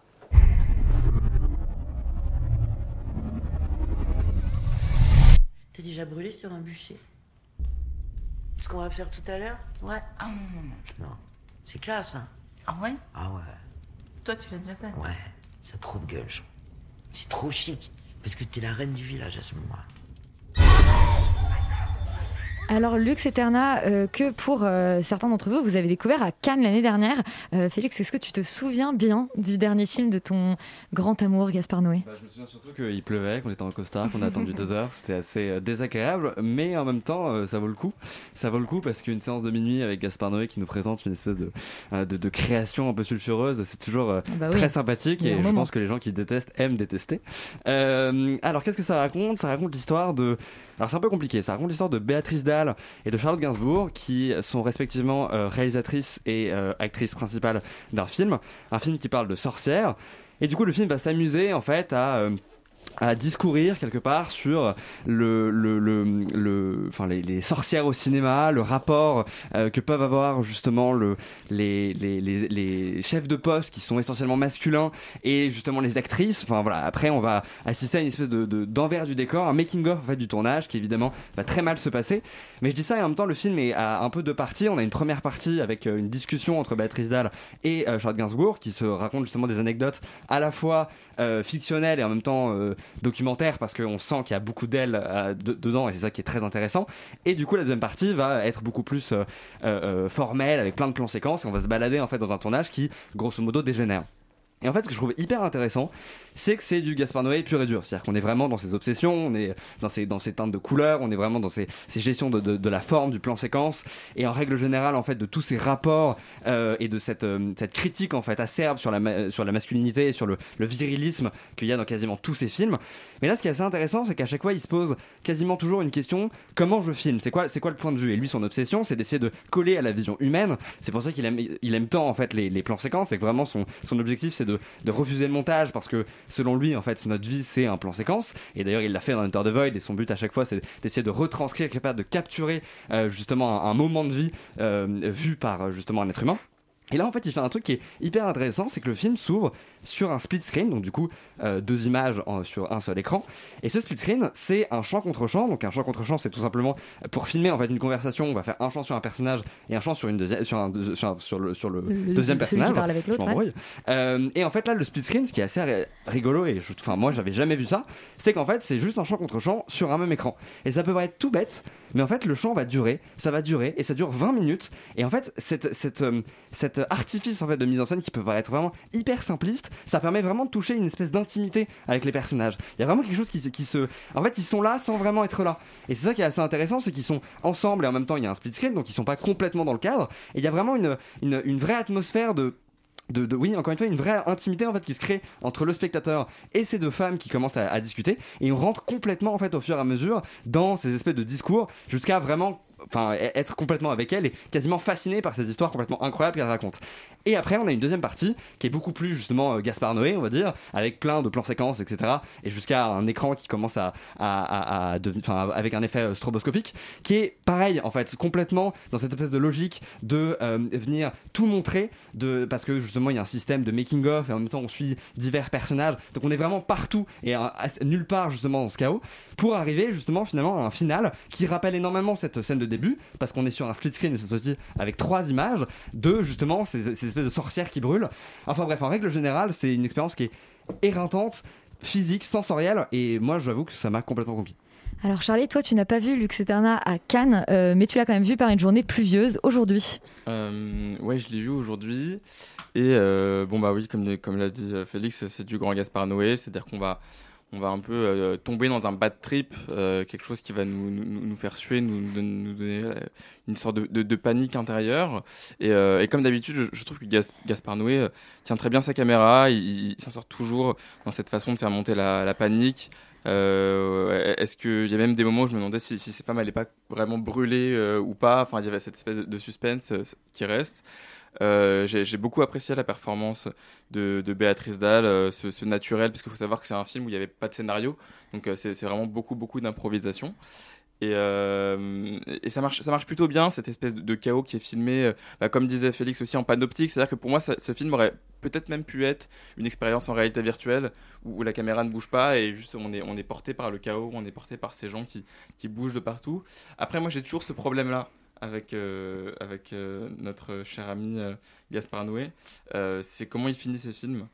T'es déjà brûlé sur un bûcher Ce qu'on va faire tout à l'heure? Ouais. Ah non, non, non. Non. C'est classe, hein Ah ouais? Ah ouais. Toi, tu l'as déjà fait Ouais. Ça trop de gueule, je- C'est trop chic. Parce que t'es la reine du village à ce moment-là. Alors Lux Eterna, euh, que pour euh, certains d'entre vous, vous avez découvert à Cannes l'année dernière. Euh, Félix, est-ce que tu te souviens bien du dernier film de ton grand amour Gaspard Noé? Bah, je me souviens surtout qu'il pleuvait, qu'on était en costard, qu'on a attendu deux heures. C'était assez désagréable, mais en même temps, ça vaut le coup. Ça vaut le coup parce qu'une séance de minuit avec Gaspard Noé qui nous présente une espèce de, de, de création un peu sulfureuse, c'est toujours euh, Bah oui. très sympathique et je moment. pense que les gens qui détestent aiment détester. Alors, qu'est-ce que ça raconte? Ça raconte l'histoire de. Alors, c'est un peu compliqué. Ça raconte l'histoire de Béatrice Dalle et de Charlotte Gainsbourg qui sont respectivement euh, réalisatrices et euh, actrices principales d'un film. Un film qui parle de sorcières. Et du coup, le film va s'amuser en fait à. À discourir quelque part sur le, le, le, enfin les, sorcières au cinéma, le rapport euh, que peuvent avoir justement le, les, les, les, chefs de poste qui sont essentiellement masculins et justement les actrices. Enfin voilà, après on va assister à une espèce de, de- d'envers du décor, un making of en fait du tournage qui évidemment va très mal se passer. Mais je dis ça et en même temps le film est à un peu deux parties. On a une première partie avec euh, une discussion entre Béatrice Dalle et euh, Charlotte Gainsbourg qui se racontent justement des anecdotes à la fois euh, fictionnelles et en même temps documentaires parce qu'on sent qu'il y a beaucoup d'elles euh, de- dedans et c'est ça qui est très intéressant. Et du coup la deuxième partie va être beaucoup plus euh, euh, formelle avec plein de plans séquences et on va se balader en fait dans un tournage qui grosso modo dégénère. Et en fait, ce que je trouve hyper intéressant, c'est que c'est du Gaspard Noé pur et dur. C'est-à-dire qu'on est vraiment dans ses obsessions, on est dans ses, dans ses teintes de couleurs, on est vraiment dans ses, ses gestions de, de, la forme, du plan séquence, et en règle générale, en fait, de tous ces rapports euh, et de cette, euh, cette critique, en fait, acerbe sur la, ma- sur la masculinité et sur le, le virilisme qu'il y a dans quasiment tous ces films. Mais là, ce qui est assez intéressant, c'est qu'à chaque fois, il se pose quasiment toujours une question comment je filme? C'est quoi, quoi le point de vue? Et lui, son obsession, c'est d'essayer de coller à la vision humaine. C'est pour ça qu'il aime, il aime tant en fait les, les plans séquences et que vraiment son, son objectif, c'est de, de refuser le montage parce que selon lui, en fait, notre vie, c'est un plan séquence. Et d'ailleurs, il l'a fait dans Enter the Void et son but à chaque fois, c'est d'essayer de retranscrire, part, de capturer euh, justement un, un moment de vie euh, vu par euh, justement un être humain. Et là, en fait, il fait un truc qui est hyper intéressant, c'est que le film s'ouvre sur un split screen, donc du coup, euh, deux images en- sur un seul écran. Et ce split screen, c'est un champ contre champ. Donc un champ contre champ, c'est tout simplement pour filmer en fait une conversation, on va faire un champ sur un personnage et un champ sur une deuxième, sur, un sur, un- sur le, sur le Le- deuxième celui qui personnage. parle avec l'autre, ouais. Euh, et en fait, là, le split screen, ce qui est assez ri- rigolo et je- enfin moi, j'avais jamais vu ça, c'est qu'en fait, c'est juste un champ contre champ sur un même écran. Et ça peut paraître tout bête, mais en fait, le champ va durer, ça va durer et ça dure 20 minutes. Et en fait, cette, cette, euh, cet artifice en fait de mise en scène qui peut paraître vraiment hyper simpliste, ça permet vraiment de toucher une espèce d'intimité avec les personnages. Il y a vraiment quelque chose qui, se- en fait, ils sont là sans vraiment être là. Et c'est ça qui est assez intéressant, c'est qu'ils sont ensemble et en même temps il y a un split screen, donc ils sont pas complètement dans le cadre. Et il y a vraiment une, une, une vraie atmosphère de de, de- oui encore une fois une vraie intimité en fait qui se crée entre le spectateur et ces deux femmes qui commencent à, à discuter et on rentre complètement en fait au fur et à mesure dans ces espèces de discours jusqu'à vraiment enfin e- être complètement avec elle et quasiment fasciné par ces histoires complètement incroyables qu'elle raconte. Et après on a une deuxième partie qui est beaucoup plus justement euh, Gaspard Noé on va dire avec plein de plans séquences etc et jusqu'à un écran qui commence à, à, à- à deven- enfin avec un effet euh, stroboscopique qui est pareil en fait complètement dans cette espèce de logique de euh, venir tout montrer de parce que justement il y a un système de making of et en même temps on suit divers personnages donc on est vraiment partout et nulle part justement dans ce chaos pour arriver justement finalement à un final qui rappelle énormément cette scène de début parce qu'on est sur un split screen mais cette fois-ci avec trois images de justement ces, ces espèces de sorcières qui brûlent enfin bref en règle générale c'est une expérience qui est éreintante physique sensorielle et moi j'avoue que ça m'a complètement conquis Alors Charlie, toi tu n'as pas vu Lux Eterna à Cannes, euh, mais tu l'as quand même vu par une journée pluvieuse aujourd'hui. Euh, ouais, je l'ai vu aujourd'hui. Et euh, bon, bah oui, comme, comme l'a dit Félix, c'est du grand Gaspard Noé. C'est-à-dire qu'on va, on va un peu euh, tomber dans un bad trip, euh, quelque chose qui va nous, nous, nous faire suer, nous, nous, donner euh, une sorte de, de, panique intérieure. Et, euh, et comme d'habitude, je, je trouve que Gas- Gaspard Noé euh, tient très bien sa caméra. Il, il s'en sort toujours dans cette façon de faire monter la, la panique. Euh, Est-ce qu'il y a même des moments où je me demandais si, si ces femmes n'allaient pas vraiment brûler ou pas Enfin, il y avait cette espèce de suspense qui reste. Euh, j'ai beaucoup apprécié la performance de, Béatrice Dalle, euh, ce, naturel, parce qu'il faut savoir que c'est un film où il n'y avait pas de scénario, donc euh, c'est vraiment beaucoup, beaucoup d'improvisation. Et, ça marche, ça marche plutôt bien cette espèce de, chaos qui est filmé, bah, comme disait Félix aussi en panoptique. C'est-à-dire que pour moi, ce film aurait peut-être même pu être une expérience en réalité virtuelle où, la caméra ne bouge pas et juste on est, porté par le chaos, on est porté par ces gens qui bougent de partout. Après, moi, j'ai toujours ce problème-là avec, euh, avec euh, notre cher ami euh, Gaspard Noé. Euh, c'est comment il finit ses films.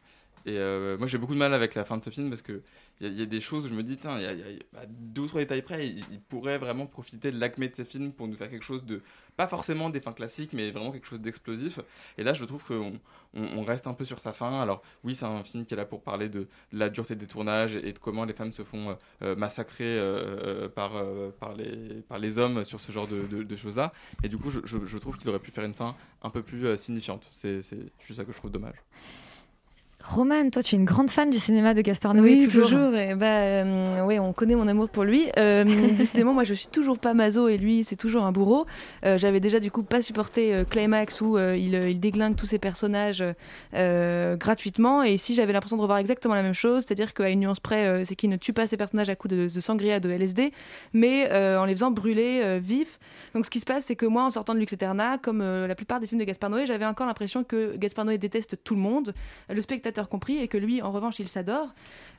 Et moi, j'ai beaucoup de mal avec la fin de ce film parce que il y, a- des choses où je me dis, tiens, il y a, bah, deux ou trois détails près, il, pourrait vraiment profiter de l'acmé de ces films pour nous faire quelque chose de, pas forcément des fins classiques, mais vraiment quelque chose d'explosif. Et là, je trouve qu'on on, on reste un peu sur sa fin. Alors, oui, c'est un film qui est là pour parler de, la dureté des tournages et de comment les femmes se font euh, massacrer euh, euh, par, les, hommes sur ce genre de, choses-là. Et du coup, je, je- trouve qu'il aurait pu faire une fin un peu plus signifiante. C'est juste ça que je trouve dommage. Romane, toi, tu es une grande fan du cinéma de Gaspard Noé, Oui, toujours. toujours. Et bah, euh, ouais, on connaît mon amour pour lui. Euh, décidément, moi, je suis toujours pas mazo et lui, c'est toujours un bourreau. Euh, J'avais déjà du coup pas supporté Climax où il, il déglingue tous ses personnages gratuitement. Et ici, j'avais l'impression de revoir exactement la même chose, c'est-à-dire qu'à une nuance près, c'est qu'il ne tue pas ses personnages à coups de, de sangria, de LSD, mais en les faisant brûler vifs. Donc, ce qui se passe, c'est que moi, en sortant de Lux Eterna, comme la plupart des films de Gaspard Noé, j'avais encore l'impression que Gaspard Noé déteste tout le monde, le spectateur compris, et que lui, en revanche, il s'adore.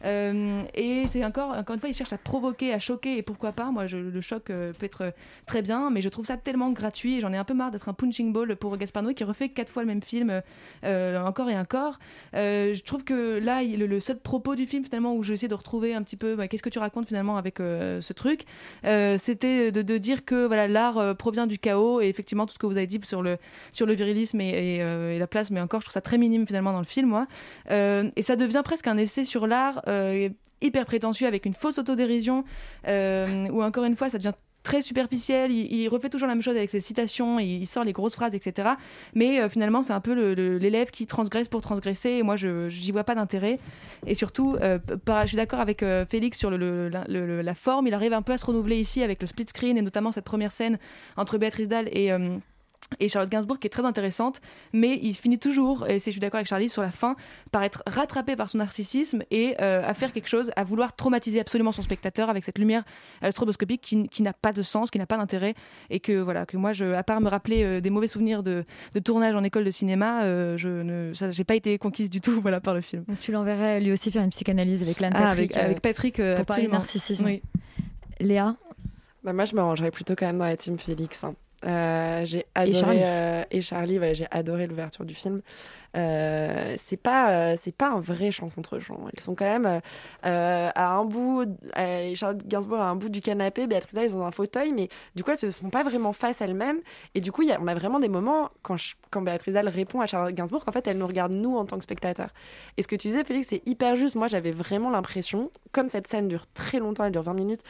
Euh, et c'est encore, encore une fois, il cherche à provoquer, à choquer, et pourquoi pas. Moi, je- le choc euh, peut être euh, très bien, mais je trouve ça tellement gratuit. J'en ai un peu marre d'être un punching ball pour Gaspard Noé qui refait quatre fois le même film, encore et encore. Je trouve que là, le, seul propos du film, finalement, où j'essaie de retrouver un petit peu bah, qu'est-ce que tu racontes finalement avec ce truc, c'était de, dire que voilà, l'art provient du chaos, et effectivement, tout ce que vous avez dit sur le, sur le virilisme et, et la place, mais encore, je trouve ça très minime finalement dans le film, moi. Euh, et ça devient presque un essai sur l'art euh, hyper prétentieux avec une fausse autodérision, euh, où encore une fois, ça devient très superficiel, il, refait toujours la même chose avec ses citations, il, sort les grosses phrases, etc. Mais finalement, c'est un peu l'élève qui transgresse pour transgresser, et moi, je j'y vois pas d'intérêt. Et surtout, je suis d'accord avec Félix sur la forme, il arrive un peu à se renouveler ici avec le split screen, et notamment cette première scène entre Béatrice Dalle et... et Charlotte Gainsbourg qui est très intéressante, mais il finit toujours, et c'est- je suis d'accord avec Charlie sur la fin, par être rattrapé par son narcissisme et euh, à faire quelque chose, à vouloir traumatiser absolument son spectateur avec cette lumière euh, stroboscopique qui, qui n'a pas de sens, qui n'a pas d'intérêt, et que voilà, que moi, je, à part me rappeler euh, des mauvais souvenirs de, de tournage en école de cinéma, euh, je ne, j'ai pas été conquise du tout, voilà, par le film. Tu l'enverrais lui aussi faire une psychanalyse avec Lanne Ah, Patrick. avec, avec Patrick, euh, pour parler narcissisme. Oui. Léa? Bah, moi, je me rangerais plutôt quand même dans la team Félix. hein. Euh, j'ai adoré Charlie. euh, et Charlie, ouais, j'ai adoré l'ouverture du film. Euh, c'est pas euh, c'est pas un vrai chant contre chant. Ils sont quand même euh, à un bout, Charlotte Gainsbourg à un bout du canapé, Béatrice Dalle est dans un fauteuil, mais du coup elles se font pas vraiment face elles-mêmes. Et du coup, y a- on a vraiment des moments quand quand Béatrice Dalle répond à Charlotte Gainsbourg qu'en fait elle nous regarde nous en tant que spectateurs. Et ce que tu disais, Félix, c'est hyper juste. Moi, j'avais vraiment l'impression, comme cette scène dure très longtemps, elle dure 20 minutes,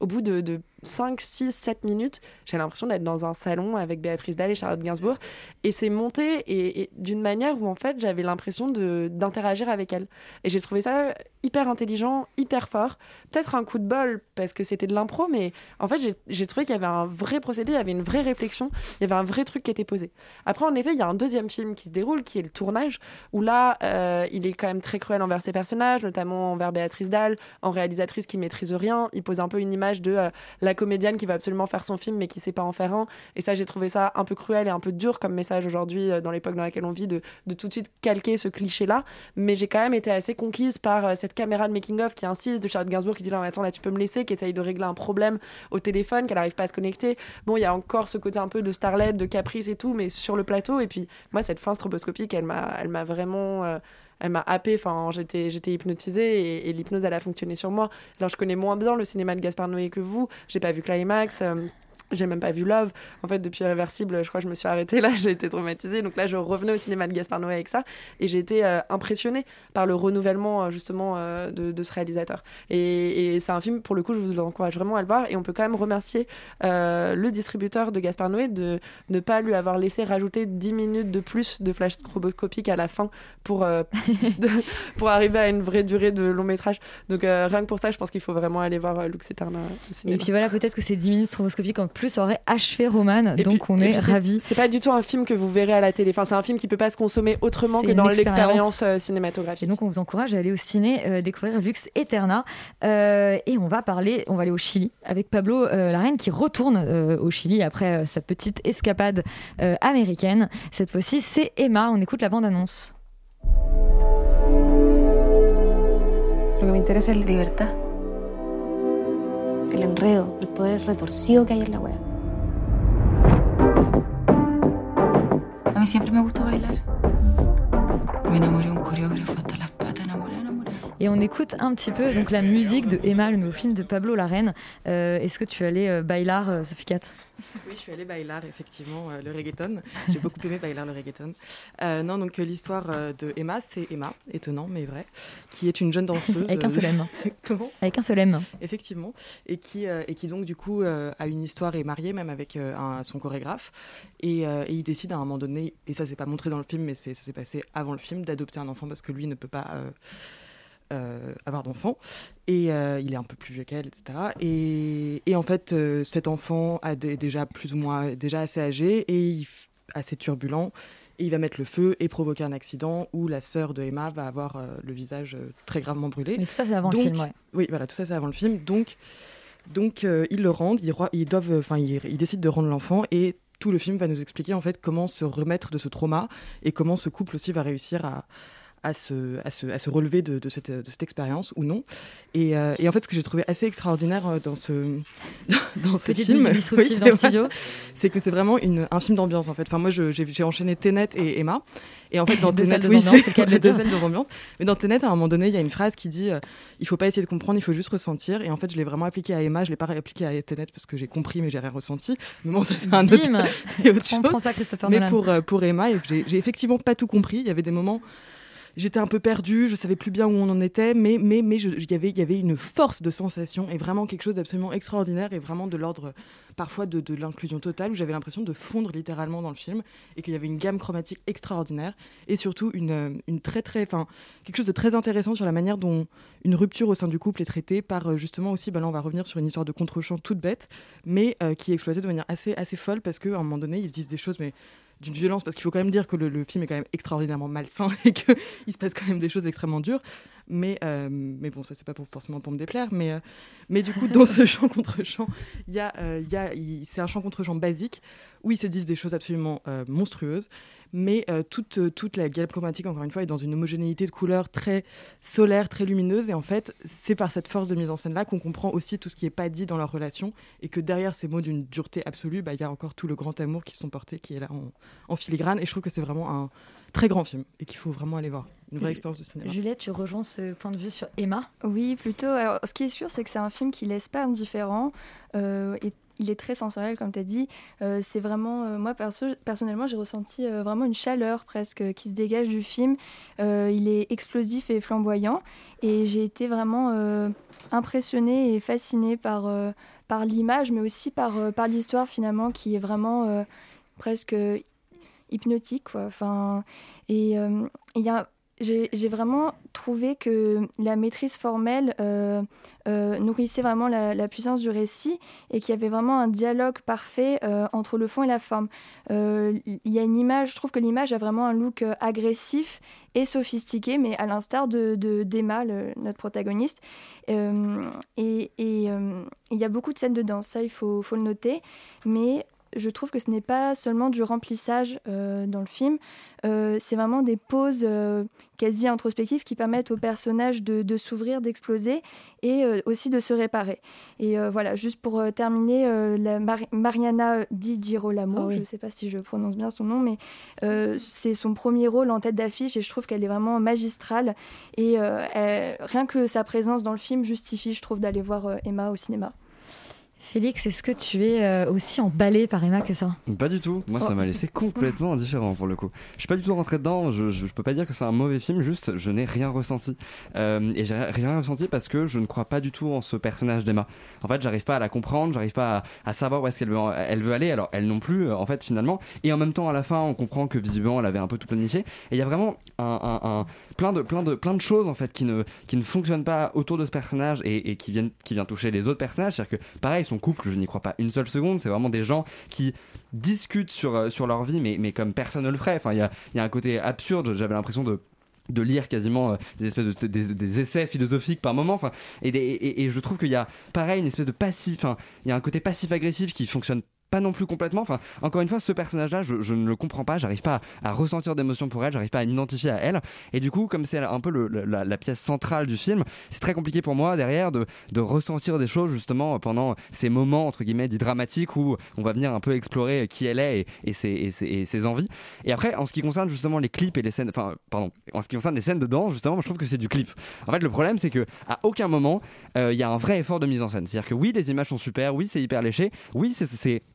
au bout de, de 5, 6, 7 minutes, j'ai l'impression d'être dans un salon avec Béatrice Dalle et Charlotte Gainsbourg. Et c'est monté et, et d'une manière où en fait j'avais l'impression d'interagir avec elle. Et j'ai trouvé ça hyper intelligent, hyper fort. Peut-être un coup de bol parce que c'était de l'impro, mais en fait j'ai- trouvé qu'il y avait un vrai procédé, il y avait une vraie réflexion, il y avait un vrai truc qui était posé. Après en effet il y a un deuxième film qui se déroule qui est le tournage où là euh, il est quand même très cruel envers ses personnages, notamment envers Béatrice Dalle, en réalisatrice qui maîtrise rien. Il pose un peu une image de euh, la comédienne qui va absolument faire son film mais qui sait pas en faire un. Et ça, j'ai trouvé ça un peu cruel et un peu dur comme message aujourd'hui euh, dans l'époque dans laquelle on vit de, de tout de suite calquer ce cliché-là. Mais j'ai quand même été assez conquise par cette caméra de making-of qui insiste de Charlotte Gainsbourg qui dit là, attends, là, tu peux me laisser, qui essaye de régler un problème au téléphone, qu'elle n'arrive pas à se connecter. Bon, il y a encore ce côté un peu de starlet, de caprice et tout, mais sur le plateau. Et puis, moi, cette fin stroboscopique, elle m'a, elle m'a vraiment. euh, elle m'a happée, enfin, j'étais, j'étais hypnotisée et, et l'hypnose, elle a fonctionné sur moi. Alors, je connais moins bien le cinéma de Gaspard Noé que vous. J'ai pas vu Climax. euh, j'ai même pas vu Love. En fait, depuis Irréversible, je crois que je me suis arrêtée là, j'ai été traumatisée. Donc là, je revenais au cinéma de Gaspard Noé avec ça. Et j'ai été euh, impressionnée par le renouvellement, euh, justement, euh, de, de ce réalisateur. Et, et c'est un film, pour le coup, je vous encourage vraiment à le voir. Et on peut quand même remercier euh, le distributeur de Gaspard Noé de ne pas lui avoir laissé rajouter 10 minutes de plus de flash stroboscopique à la fin pour, de- pour arriver à une vraie durée de long métrage. Donc rien que pour ça, je pense qu'il faut vraiment aller voir Lux Eterna au cinéma. Et puis voilà, peut-être que ces 10 minutes stroboscopiques plus aurait achevé Roman. Et donc puis- on est ravis. C'est pas du tout un film que vous verrez à la télé. Enfin, c'est un film qui peut pas se consommer autrement que dans l'expérience euh, cinématographique. Et donc on vous encourage à aller au ciné euh, découvrir Lux Eterna. Euh, et on va parler, on va aller au Chili avec Pablo euh, Larraine qui retourne euh, au Chili après euh, sa petite escapade euh, américaine. Cette fois-ci c'est Emma. On écoute la bande-annonce. Lo que me interesa es la libertad. El enredo, el poder retorcido que hay en la web. A mí siempre me gustó bailar. Me enamoré de un coreógrafo hasta las patas, enamorada, enamorada. Et on écoute un petit peu donc la musique de Emma, le nouveau film de Pablo Larraine. Euh, Est-ce que tu allais euh, bailar, euh, Sophie Cat Oui, je suis allée bailar effectivement euh, le reggaeton. J'ai beaucoup aimé bailar le reggaeton. Euh, non, donc l'histoire euh, de Emma, c'est Emma, étonnant mais vrai, qui est une jeune danseuse. Avec un seul M. Comment? Avec un seul M. Effectivement, et qui et qui donc du coup a une histoire et est mariée même avec un- son chorégraphe et, et il décide à un moment donné et ça c'est pas montré dans le film mais ça s'est passé avant le film d'adopter un enfant parce que lui ne peut pas euh, avoir d'enfant et euh, il est un peu plus vieux qu'elle etc et, et en fait euh, cet enfant a déjà plus ou moins déjà assez âgé et il assez turbulent et il va mettre le feu et provoquer un accident où la sœur de Emma va avoir le visage très gravement brûlé. Mais tout ça, c'est avant le Donc- film, ouais. Oui, voilà, tout ça c'est avant le film. Donc, donc ils le rendent, ils, doivent, enfin, ils, ils décident de rendre l'enfant et tout le film va nous expliquer en fait comment se remettre de ce trauma et comment ce couple aussi va réussir à à se, à se, à se relever de, de cette, de cette expérience ou non. Et, euh, et en fait, ce que j'ai trouvé assez extraordinaire euh, dans ce, dans ce Petite film, musique disruptive oui, dans le c'est studio. vrai, c'est que c'est vraiment une, un film d'ambiance en fait. Enfin, moi, j'ai j'ai enchaîné Tenet et Emma. Et en fait, dans Tenet, oui, c'est deux salles, deux ambiances. Mais dans Tenet, à un moment donné, il y a une phrase qui dit euh, il faut pas essayer de comprendre, il faut juste ressentir. Et en fait, je l'ai vraiment appliqué à Emma, je l'ai pas appliqué à Tenet parce que j'ai compris, mais j'ai rien ressenti. Mais bon, ça c'est un autre, autre chose. prends ça, Christopher mais Nolan. pour euh, pour Emma, j'ai effectivement pas tout compris. Il y avait des moments j'étais un peu perdue, je savais plus bien où on en était, mais mais mais il y avait il y avait une force de sensation et vraiment quelque chose d'absolument extraordinaire et vraiment de l'ordre parfois de, l'inclusion totale où j'avais l'impression de fondre littéralement dans le film et qu'il y avait une gamme chromatique extraordinaire et surtout une une très très enfin quelque chose de très intéressant sur la manière dont une rupture au sein du couple est traitée par euh, justement aussi bah là on va revenir sur une histoire de contre-champ toute bête mais euh, qui est exploitée de manière assez assez folle parce qu'à un moment donné ils se disent des choses mais d'une violence parce qu'il faut quand même dire que le, le film est quand même extraordinairement malsain et qu'il se passe quand même des choses extrêmement dures. Mais euh, mais bon ça c'est pas pour, forcément pour me déplaire mais euh, mais du coup dans ce chant contre chant il y a euh, y a il- c'est un chant contre chant basique où ils se disent des choses absolument monstrueuses mais euh, toute euh, toute la gamme chromatique encore une fois est dans une homogénéité de couleurs très solaire très lumineuse. Et en fait c'est par cette force de mise en scène là qu'on comprend aussi tout ce qui est pas dit dans leur relation. Et que derrière ces mots d'une dureté absolue bah, il y a encore tout le grand amour qui se sont portés qui est là en, en filigrane. Et je trouve que c'est vraiment un très grand film et qu'il faut vraiment aller voir une vraie expérience de cinéma Juliette, tu rejoins ce point de vue sur Emma? Oui, plutôt. Alors, ce qui est sûr, c'est que c'est un film qui laisse pas indifférent. euh, et il est très sensoriel, comme tu as dit. Euh, c'est vraiment. euh, moi, perso, personnellement, j'ai ressenti euh, vraiment une chaleur presque qui se dégage du film. Euh, il est explosif et flamboyant. Et j'ai été vraiment euh, impressionnée et fascinée par, euh, par l'image, mais aussi par, euh, par l'histoire, finalement, qui est vraiment euh, presque hypnotique. Quoi. Enfin, et euh, il y a j'ai vraiment trouvé que la maîtrise formelle euh, euh, nourrissait vraiment la, puissance du récit et qu'il y avait vraiment un dialogue parfait entre le fond et la forme. Il y a une image, je trouve que l'image a vraiment un look agressif et sophistiqué, mais à l'instar de de- d'Emma, le- notre protagoniste. Et il y a beaucoup de scènes de danse, ça il faut, faut le noter, mais je trouve que ce n'est pas seulement du remplissage euh, dans le film, euh, c'est vraiment des pauses euh, quasi introspectives qui permettent au personnage de, de s'ouvrir, d'exploser et aussi de se réparer. Et voilà, juste pour terminer, la Mar- Mariana Di Girolamo, Ah oui. je ne sais pas si je prononce bien son nom, mais c'est son premier rôle en tête d'affiche et je trouve qu'elle est vraiment magistrale. Et elle- rien que sa présence dans le film justifie, je trouve, d'aller voir Emma au cinéma. Félix, est-ce que tu es euh, aussi emballé par Emma que ça? Pas du tout. Moi, ça Oh. m'a laissé complètement indifférent pour le coup. Je suis pas du tout rentré dedans. Je, je, je peux pas dire que c'est un mauvais film. Juste, je n'ai rien ressenti. Euh, et j'ai rien ressenti parce que je ne crois pas du tout en ce personnage d'Emma. En fait, j'arrive pas à la comprendre. J'arrive pas à, à savoir où est-ce qu'elle veut, elle veut aller. Alors, elle non plus, euh, en fait, finalement. Et en même temps, à la fin, on comprend que visiblement, elle avait un peu tout planifié. Et il y a vraiment un, un- un- plein de, plein de, plein de choses en fait qui ne, qui ne fonctionnent pas autour de ce personnage et, et qui viennent, qui vient toucher les autres personnages. C'est-à-dire que, pareil, son couple, je n'y crois pas une seule seconde. C'est vraiment des gens qui discutent sur, euh, sur leur vie, mais, mais comme personne ne le ferait. Enfin, il y a, y a un côté absurde. J'avais l'impression de de lire quasiment euh, des espèces de des, essais philosophiques par moment enfin et, et, et je trouve qu'il y a pareil une espèce de passif enfin il y a un côté passif agressif qui fonctionne pas non plus complètement. Enfin encore une fois ce personnage là je, ne le comprends pas. J'arrive pas à, ressentir d'émotion pour elle. J'arrive pas à m'identifier à elle. Et du coup comme c'est un peu la, pièce centrale du film c'est très compliqué pour moi derrière de, ressentir des choses justement pendant ces moments entre guillemets dits dramatiques où on va venir un peu explorer qui elle est et, ses, envies. Et après en ce qui concerne justement les clips et les scènes enfin pardon en ce qui concerne les scènes de danse justement je trouve que c'est du clip. En fait le problème c'est que à aucun moment euh, il y a un vrai effort de mise en scène. C'est à dire que oui les images sont super oui c'est hyper léché oui c'est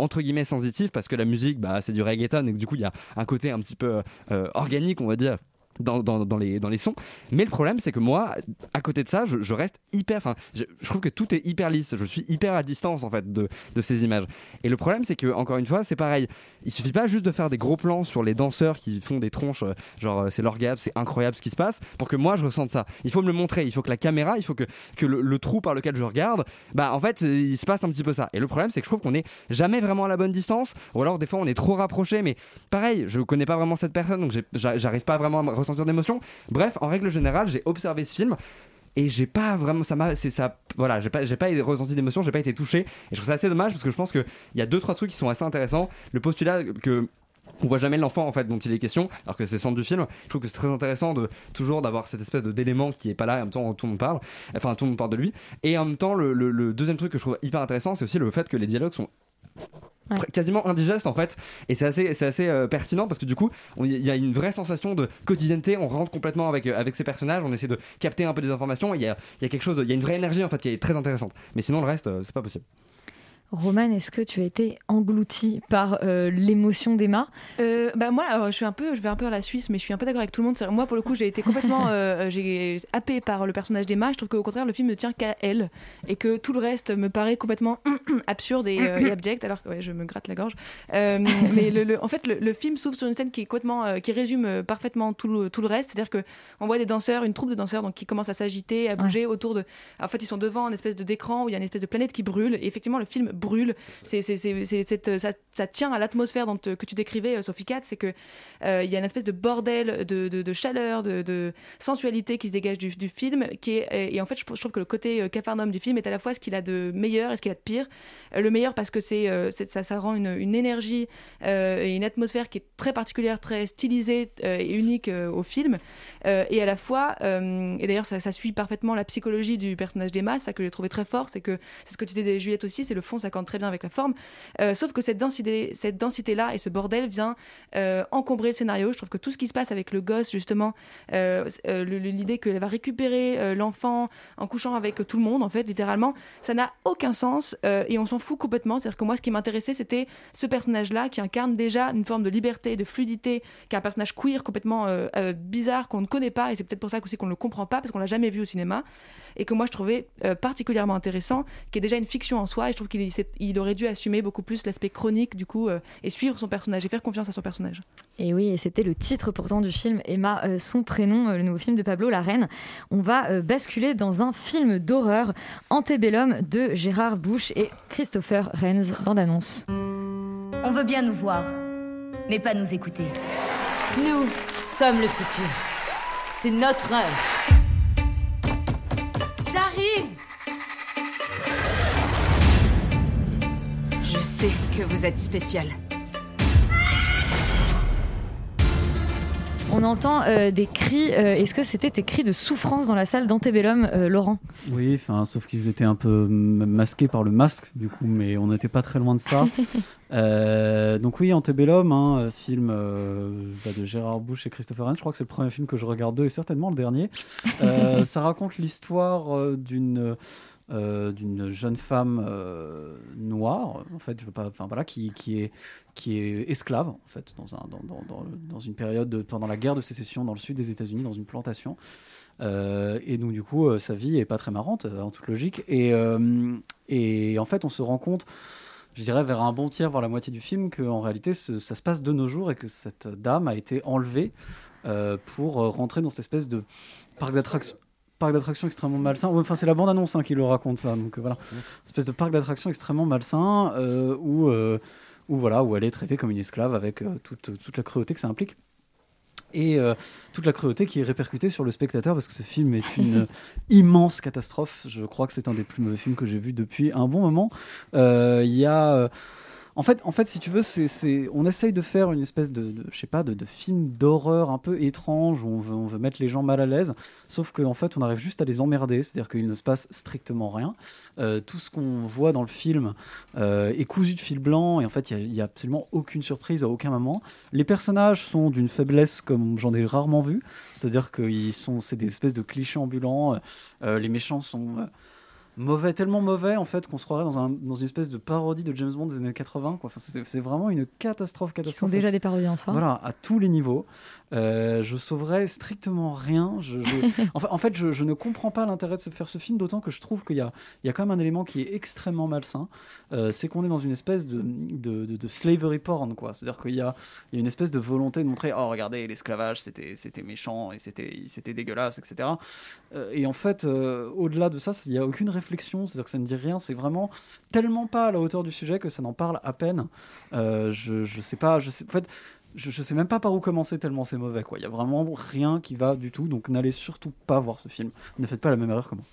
entre guillemets sensitif parce que la musique bah c'est du reggaeton et que du coup il y a un côté un petit peu euh, organique on va dire dans, dans, les, dans les sons. Mais le problème, c'est que moi, à côté de ça, je, reste hyper. Je, trouve que tout est hyper lisse. Je suis hyper à distance, en fait, de, de ces images. Et le problème, c'est que, encore une fois, c'est pareil. Il suffit pas juste de faire des gros plans sur les danseurs qui font des tronches, euh, genre euh, c'est l'orgasme, c'est incroyable ce qui se passe, pour que moi je ressente ça. Il faut me le montrer. Il faut que la caméra, il faut que, que le, trou par lequel je regarde, bah en fait, il se passe un petit peu ça. Et le problème, c'est que je trouve qu'on est jamais vraiment à la bonne distance, ou alors des fois on est trop rapproché. Mais pareil, je connais pas vraiment cette personne, donc j'arrive pas vraiment à me ressentir d'émotion. Bref, en règle générale, j'ai observé ce film et j'ai pas vraiment ça m'a ça voilà j'ai pas j'ai pas ressenti d'émotion j'ai pas été touché et je trouve ça assez dommage parce que je pense que il y a deux trois trucs qui sont assez intéressants le postulat que on voit jamais l'enfant en fait dont il est question alors que c'est centre du film je trouve que c'est très intéressant de toujours d'avoir cette espèce d'élément qui est pas là et en même temps tout le monde parle enfin tout le monde parle de lui et en même temps le- le deuxième truc que je trouve hyper intéressant c'est aussi le fait que les dialogues sont quasiment indigeste en fait. Et c'est assez c'est assez euh, pertinent parce que du coup il y a une vraie sensation de quotidienneté. On rentre complètement avec euh, avec ces personnages. On essaie de capter un peu des informations. Il y a y a quelque chose il y a une vraie énergie en fait qui est très intéressante. Mais sinon le reste euh, c'est pas possible Roman, est-ce que tu as été englouti par euh, l'émotion d'Emma? Euh, bah moi, alors, je suis un peu, je vais un peu à la Suisse, mais je suis un peu d'accord avec tout le monde. Moi, pour le coup, j'ai été complètement, euh, j'ai par le personnage d'Emma. Je trouve qu'au contraire, le film ne tient qu'à elle et que tout le reste me paraît complètement absurde et, euh, et abject. Alors que ouais, je me gratte la gorge. Mais le, le- en fait, le, le film s'ouvre sur une scène qui est complètement, qui résume parfaitement tout le, tout le reste. C'est-à-dire que on voit des danseurs, une troupe de danseurs, donc qui commencent à s'agiter, à bouger autour de. En fait, ils sont devant un espèce de d'écran où il y a une espèce de planète qui brûle. Et effectivement, le film brûle. C'est- ça, tient à l'atmosphère euh, que tu décrivais, euh, Sophie Katz. C'est que euh, y a une espèce de bordel de, chaleur, de, sensualité qui se dégage du, film. Et en fait, je, trouve que le côté euh, Capharnaüm du film est à la fois ce qu'il a de meilleur et ce qu'il a de pire. Euh, le meilleur parce que euh, ça, rend une, énergie euh, et une atmosphère qui est très particulière, très stylisée euh, et unique euh, au film. Euh, et à la fois, euh, et d'ailleurs, ça, ça suit parfaitement la psychologie du personnage d'Emma, ça que j'ai trouvé très fort, c'est que c'est ce que tu disais Juliette aussi, c'est le fond, ça très bien avec la forme. Euh, sauf que cette densité, cette densité-là et ce bordel vient euh, encombrer le scénario. Je trouve que tout ce qui se passe avec le gosse, justement, euh, l'idée qu'elle va récupérer l'enfant en couchant avec tout le monde, en fait, littéralement, ça n'a aucun sens et on s'en fout complètement. C'est-à-dire que moi, ce qui m'intéressait, c'était ce personnage-là qui incarne déjà une forme de liberté, de fluidité, qui est un personnage queer complètement bizarre qu'on ne connaît pas et c'est peut-être pour ça aussi qu'on ne le comprend pas parce qu'on l'a jamais vu au cinéma et que moi je trouvais particulièrement intéressant, qui est déjà une fiction en soi et je trouve qu'il s'est- il aurait dû assumer beaucoup plus l'aspect chronique du coup euh, et suivre son personnage et faire confiance à son personnage. Et oui, et c'était le titre pourtant du film Emma, euh, son prénom, euh, le nouveau film de Pablo Larraine. On va euh, basculer dans un film d'horreur, Antebellum de Gérard Bush et Christopher Renz, bande-annonce. On veut bien nous voir, mais pas nous écouter. Nous sommes le futur. C'est notre heure. Je sais que vous êtes spécial. On entend euh, des cris. euh, Est-ce que c'était des cris de souffrance dans la salle d'Antebellum, euh, Laurent? Oui, enfin, sauf qu'ils étaient un peu m- masqués par le masque, du coup, mais on n'était pas très loin de ça. Euh, donc oui, Antebellum, hein, film euh, bah, de Gérard Bush et Christopher Rennes. Je crois que c'est le premier film que je regarde d'eux et certainement le dernier. Euh, ça raconte l'histoire euh, d'une euh, d'une jeune femme euh, noire, en fait, je veux pas, enfin voilà, qui, qui est qui est esclave en fait dans un dans, dans, dans, une période de- pendant la guerre de sécession dans le sud des États-Unis dans une plantation. Euh, et donc du coup, sa vie est pas très marrante en toute logique. Et et en fait, on se rend compte je dirais vers un bon tiers, voire la moitié du film, qu'en réalité ça se passe de nos jours et que cette dame a été enlevée pour rentrer dans cette espèce de parc d'attractions. Parc d'attractions extrêmement malsain. Enfin, c'est la bande-annonce hein, qui le raconte ça. Donc euh, voilà, espèce de parc d'attractions extrêmement malsain euh, où, euh, où voilà, où elle est traitée comme une esclave avec toute, toute la cruauté que ça implique. Et toute la cruauté qui est répercutée sur le spectateur parce que ce film est une immense catastrophe. Je crois que c'est un des plus mauvais films que j'ai vu depuis un bon moment. Il y a. en fait, en fait, si tu veux, c'est, on essaye de faire une espèce de, je sais pas, de, film d'horreur un peu étrange où on veut, on veut mettre les gens mal à l'aise, sauf qu'en fait, on arrive juste à les emmerder, c'est-à-dire qu'il ne se passe strictement rien. Euh, tout ce qu'on voit dans le film euh, est cousu de fil blanc et en fait, il y a- absolument aucune surprise à aucun moment. Les personnages sont d'une faiblesse comme j'en ai rarement vu, c'est-à-dire qu'ils sont, c'est des espèces de clichés ambulants. Euh, les méchants sont mauvais, tellement mauvais en fait qu'on se croirait dans, un, dans une espèce de parodie de James Bond des années 80. Quoi. Enfin, c'est, c'est vraiment une catastrophe, Qui sont catastrophe. déjà des parodies en soi. Voilà, à tous les niveaux. Euh, je sauverais strictement rien. Je, je- en fait, en fait, je, je ne comprends pas l'intérêt de se faire ce film, d'autant que je trouve qu'il y a, il y a quand même un élément qui est extrêmement malsain. Euh, c'est qu'on est dans une espèce de, de, de- de slavery porn, quoi. C'est-à-dire qu'il y a, il y a une espèce de volonté de montrer, oh regardez, l'esclavage, c'était, c'était méchant et c'était, c'était dégueulasse, etc. Euh, et en fait, au-delà de ça, il n'y a aucune réflexion, c'est-à-dire que ça ne dit rien. C'est vraiment tellement pas à la hauteur du sujet que ça n'en parle à peine. Je, je sais pas, je sais, en fait, je, je sais même pas par où commencer tellement c'est mauvais, quoi. Il y a vraiment rien qui va du tout, donc n'allez surtout pas voir ce film. Ne faites pas la même erreur que moi.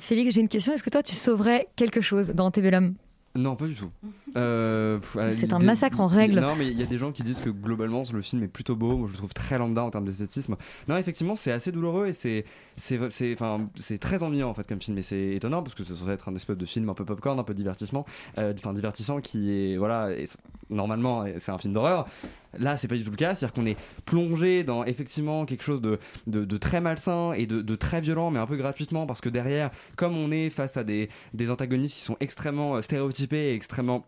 Félix, j'ai une question. Est-ce que toi, tu sauverais quelque chose dans Antebellum Non, pas du tout. Euh, C'est un massacre en règle. Non, mais il y a des gens qui disent que globalement le film est plutôt beau. Moi, je le trouve très lambda en termes d'esthétisme. Non, effectivement, c'est assez douloureux et c'est c'est c'est enfin c'est très ennuyant en fait comme film. Et c'est étonnant parce que c'est censé être un espèce de film un peu popcorn, un peu divertissement, euh, enfin divertissant qui est voilà et c'est- normalement c'est un film d'horreur. Là, c'est pas du tout le cas, c'est-à-dire qu'on est plongé dans effectivement quelque chose de, très malsain et de, très violent, mais un peu gratuitement, parce que derrière, comme on est face à des, antagonistes qui sont extrêmement euh, stéréotypés et extrêmement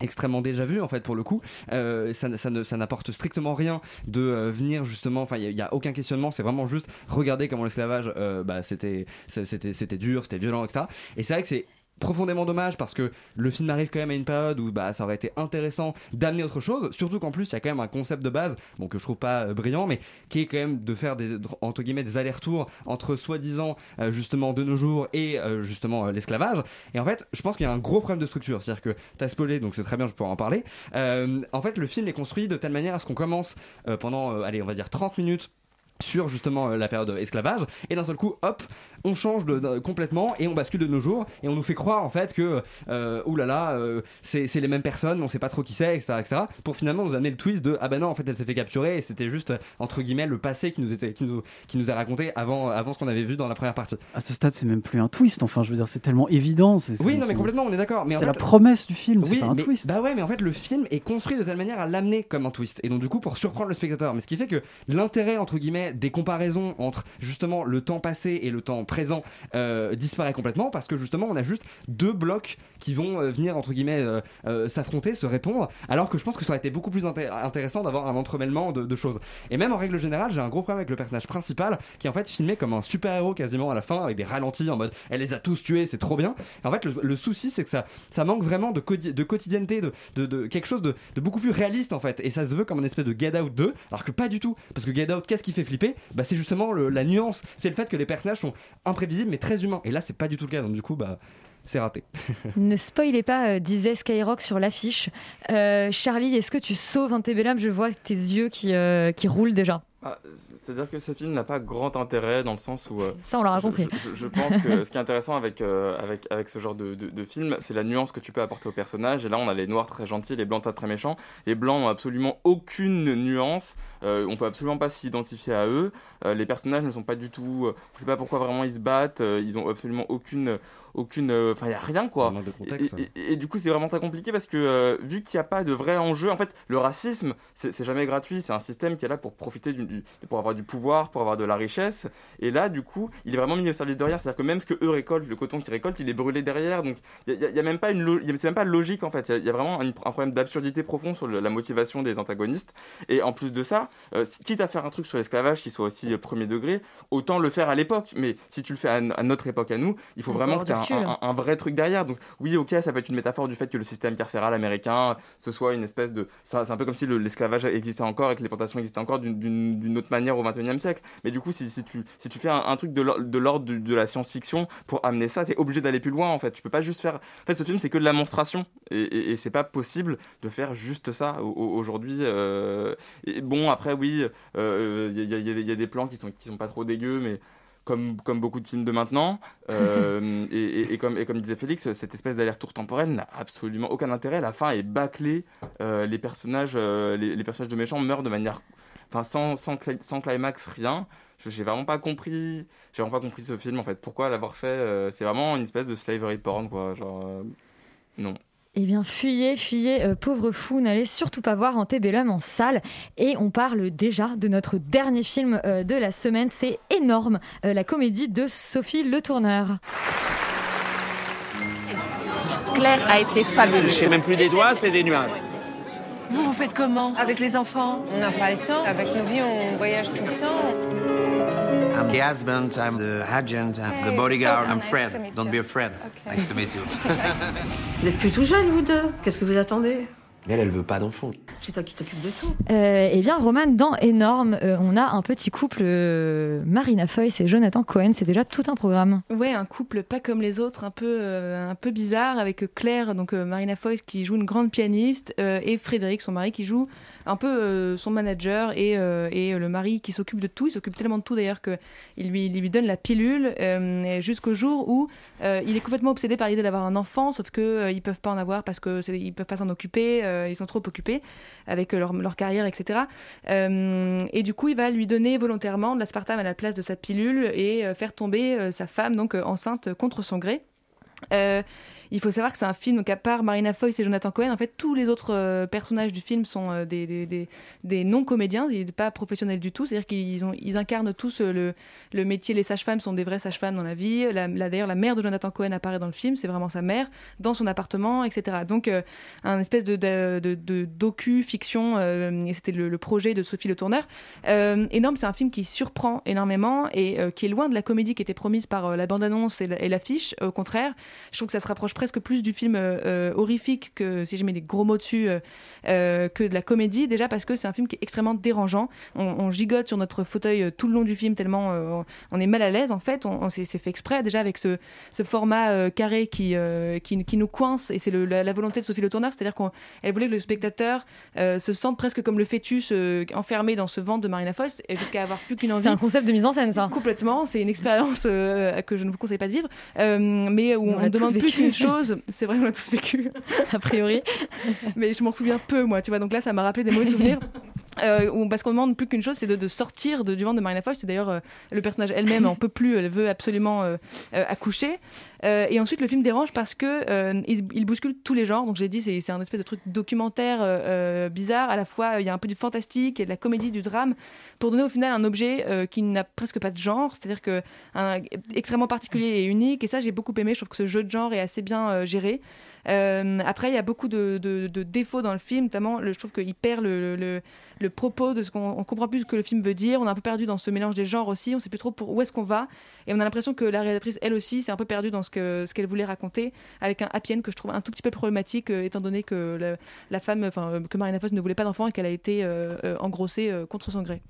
extrêmement déjà vu en fait pour le coup euh, ça, n'apporte strictement rien de euh, venir justement. Enfin il n'y a, aucun questionnement. C'est vraiment juste regarder comment l'esclavage bah, c'était c'était c'était dur c'était violent etc et c'est vrai que c'est profondément dommage parce que le film arrive quand même à une période où bah, ça aurait été intéressant d'amener autre chose surtout qu'en plus il y a quand même un concept de base bon que je trouve pas euh, brillant mais qui est quand même de faire des entre guillemets des allers-retours entre soi-disant euh, justement de nos jours et euh, justement l'esclavage. Et en fait je pense qu'il y a un gros problème de structure. C'est à dire que t'as spoilé donc c'est très bien je pourrais en parler. En fait le film est construit de telle manière à ce qu'on commence pendant allez on va dire 30 minutes sur justement la période esclavage et d'un seul coup hop on change de, de- complètement et on bascule de nos jours et on nous fait croire en fait que euh, oulala euh, c'est les mêmes personnes on sait pas trop qui c'est etc etc pour finalement nous amener le twist de ah ben non en fait elle s'est fait capturer et c'était juste entre guillemets le passé qui nous était qui nous qui nous a raconté avant avant ce qu'on avait vu dans la première partie À ce stade, c'est même plus un twist. Enfin, je veux dire, c'est tellement évident. c'est- oui c'est- non mais complètement on est d'accord mais en C'est la fait- promesse du film, c'est oui, pas un mais- twist. Bah ouais, mais en fait, le film est construit de telle manière à l'amener comme un twist. Et donc, du coup, pour surprendre le spectateur. Mais ce qui fait que l'intérêt, entre guillemets, des comparaisons entre justement le temps passé et le temps présent euh, disparaît complètement parce que justement, on a juste deux blocs qui vont euh, venir, entre guillemets, euh, s'affronter, se répondre. Alors que je pense que ça aurait été beaucoup plus inté- intéressant d'avoir un entremêlement de, choses. Et même en règle générale, j'ai un gros problème avec le personnage principal qui est en fait filmé comme un super-héros quasiment à la fin avec des ralentis en mode elle les a tous tués, c'est trop bien. En fait, le, souci, c'est que ça, ça manque vraiment de, de quotidienneté, de, de, quelque chose de, beaucoup plus réaliste en fait. Et ça se veut comme une espèce de Get Out 2, alors que pas du tout. Parce que Get Out, qu'est-ce qui fait flipper? Bah, c'est justement la nuance, c'est le fait que les personnages sont imprévisibles mais très humains. Et là, c'est pas du tout le cas. Donc, du coup, bah, c'est raté. Ne spoilez pas, euh, disait Skyrock sur l'affiche. Euh, Charlie, est-ce que tu sauves Antebellum Je vois tes yeux qui, euh, qui roulent déjà. Ah, C'est-à-dire que ce film n'a pas grand intérêt dans le sens où. euh, Ça, on l'aura compris. Je, je- je pense que ce qui est intéressant avec, euh, avec, avec ce genre de, de, de film, c'est la nuance que tu peux apporter aux personnages. Et là, on a les noirs très gentils, les blancs très, méchants. Les blancs n'ont absolument aucune nuance. Euh, on peut absolument pas s'identifier à eux. Euh, les personnages ne sont pas du tout. on sait pas pourquoi vraiment ils se battent. ils ont absolument aucune. Aucune euh, Enfin, il n'y a rien quoi. manque de contexte. Et- et- et du coup, c'est vraiment très compliqué parce que euh, vu qu'il n'y a pas de vrai enjeu, en fait, le racisme, c'est jamais gratuit. C'est un système qui est là pour profiter du, du- pour avoir du pouvoir, pour avoir de la richesse. Et là, du coup, il est vraiment mis au service de rien. C'est-à-dire que même ce que eux récoltent, le coton qu'ils récoltent, il est brûlé derrière. Donc, il n'y a, y même pas une, y c'est même pas logique en fait. Il y a- y, vraiment un, un problème d'absurdité profond sur le- la motivation des antagonistes. Et en plus de ça, euh, quitte à faire un truc sur l'esclavage qui soit aussi premier degré, autant le faire à l'époque. Mais si tu le fais à, à notre époque à nous, il faut vraiment tu aies dur ridicule. Un- un vrai truc derrière. Donc oui, ok, ça peut être une métaphore du fait que le système carcéral américain, ce soit une espèce de... C'est un peu comme si le- l'esclavage existait encore et que les plantations existaient encore d'une- autre manière au 21e siècle. Mais du coup, si, si tu, si tu fais un, un truc de l'or- de l'ordre de la science-fiction pour amener ça, t'es obligé d'aller plus loin en fait. Tu peux pas juste faire... En fait, ce film, c'est que de la monstration. Et, et- et c'est pas possible de faire juste ça au- au- aujourd'hui. euh, bon, après, oui, euh, il y, a- il y y a des plans qui sont, qui sont pas trop dégueux, mais comme, comme beaucoup de films de maintenant. euh, et, et- et comme, et comme disait Félix, cette espèce d'aller-retour temporel n'a absolument aucun intérêt. La fin est bâclée. euh, les, personnages, euh, les, les personnages de méchants meurent de manière. Enfin, sans, sans, cli- sans climax, rien. Je- J'ai vraiment pas compris. J'ai vraiment pas compris ce film en fait. Pourquoi l'avoir fait C'est vraiment une espèce de slavery porn quoi. Genre. non. Eh bien, fuyez, fuyez, euh, pauvre fou, n'allez surtout pas voir Antebellum en salle. Et on parle déjà de notre dernier film euh, de la semaine, c'est énorme, euh, la comédie de Sophie Le Tourneur. Claire a été fabuleuse. C'est même plus des doigts, c'est des nuages. Vous, vous faites comment Avec les enfants On n'a pas le temps. Avec nos vies, on voyage tout le temps. I'm the husband, I'm the agent, I'm the Hey, bodyguard, so I'm nice Fred. Don't be afraid. Okay. Nice to meet you. Vous n'êtes plus tout jeune, vous deux? Qu'est-ce que vous attendez? Mais elle, elle veut pas d'enfant. C'est toi qui t'occupes de tout. Euh, eh bien, Roman, dans Énorme, euh, on a un petit couple, euh, Marina Foïs et Jonathan Cohen, c'est déjà tout un programme. Ouais, un couple pas comme les autres, un peu, euh, un peu bizarre, avec Claire, donc euh, Marina Foïs qui joue une grande pianiste, euh, et Frédéric, son mari, qui joue un peu euh, son manager, et, euh, et le mari qui s'occupe de tout. Il s'occupe tellement de tout d'ailleurs qu'il lui, il lui donne la pilule euh, jusqu'au jour où euh, il est complètement obsédé par l'idée d'avoir un enfant, sauf que euh, ils peuvent pas en avoir parce que c'est- ils peuvent pas s'en occuper, euh, ils sont trop occupés avec leur, carrière, etc. Euh, et du coup, il va lui donner volontairement de l'aspartame à la place de sa pilule et euh, faire tomber euh, sa femme donc euh, enceinte contre son gré. Euh, il faut savoir que c'est un film, donc à part Marina Foïs et Jonathan Cohen, en fait, tous les autres euh, personnages du film sont euh, des, des, des, des non-comédiens, pas professionnels du tout, c'est-à-dire qu'ils incarnent tous euh, le, métier, les sages-femmes sont des vraies sages-femmes dans la vie. D'ailleurs, la mère de Jonathan Cohen apparaît dans le film, c'est vraiment sa mère, dans son appartement, etc. Donc, un espèce de, de, docu-fiction, et c'était le, projet de Sophie Le Tourneur. Énorme, c'est un film qui surprend énormément et qui est loin de la comédie qui était promise par la bande-annonce et l'affiche. Au contraire, je trouve que ça se rapproche presque plus du film euh, euh, horrifique que, si je mets des gros mots dessus, euh, que de la comédie. Déjà parce que c'est un film qui est extrêmement dérangeant. On, on gigote sur notre fauteuil tout le long du film tellement on- est mal à l'aise en fait. On, c'est fait exprès déjà avec ce, ce format carré qui, qui, qui nous coince et c'est la, la volonté de Sophie Le Tourneur, c'est-à-dire qu'elle voulait que le spectateur se sente presque comme le fœtus enfermé dans ce ventre de Marina Foïs et jusqu'à avoir plus qu'une envie. C'est un concept de mise en scène, ça. Complètement, c'est une expérience euh, que je ne vous conseille pas de vivre, euh, mais où On on demande plus qu'une chose. C'est vrai, on l'a tous vécu. A priori. mais je m'en souviens peu, moi, tu vois. Donc là, ça m'a rappelé des mauvais souvenirs. Euh, parce qu'on demande plus qu'une chose, c'est de, de sortir de, du ventre de Marina Foïs. C'est d'ailleurs euh, le personnage elle-même en peut plus, elle veut absolument euh, accoucher. Euh, et ensuite, le film dérange parce que euh, il, bouscule tous les genres. Donc j'ai dit, c'est un espèce de truc documentaire euh, bizarre. À la fois, il y a un peu du fantastique, il y a de la comédie, du drame, pour donner au final un objet qui n'a presque pas de genre. C'est-à-dire que extrêmement particulier et unique. Et ça, j'ai beaucoup aimé. Je trouve que ce jeu de genre est assez bien géré. Après, il y a beaucoup de, défauts dans le film, notamment, je trouve qu'il perd le, propos de ce qu'on on comprend plus ce que le film veut dire. On est un peu perdu dans ce mélange des genres aussi. On sait plus trop où est-ce qu'on va. Et on a l'impression que la réalisatrice, elle aussi, s'est un peu perdue dans ce que ce qu'elle voulait raconter, avec un happy end que je trouve un tout petit peu problématique, euh, étant donné que la, la femme, enfin, euh, que Marina Foïs ne voulait pas d'enfant et qu'elle a été euh, engrossée euh, contre son gré.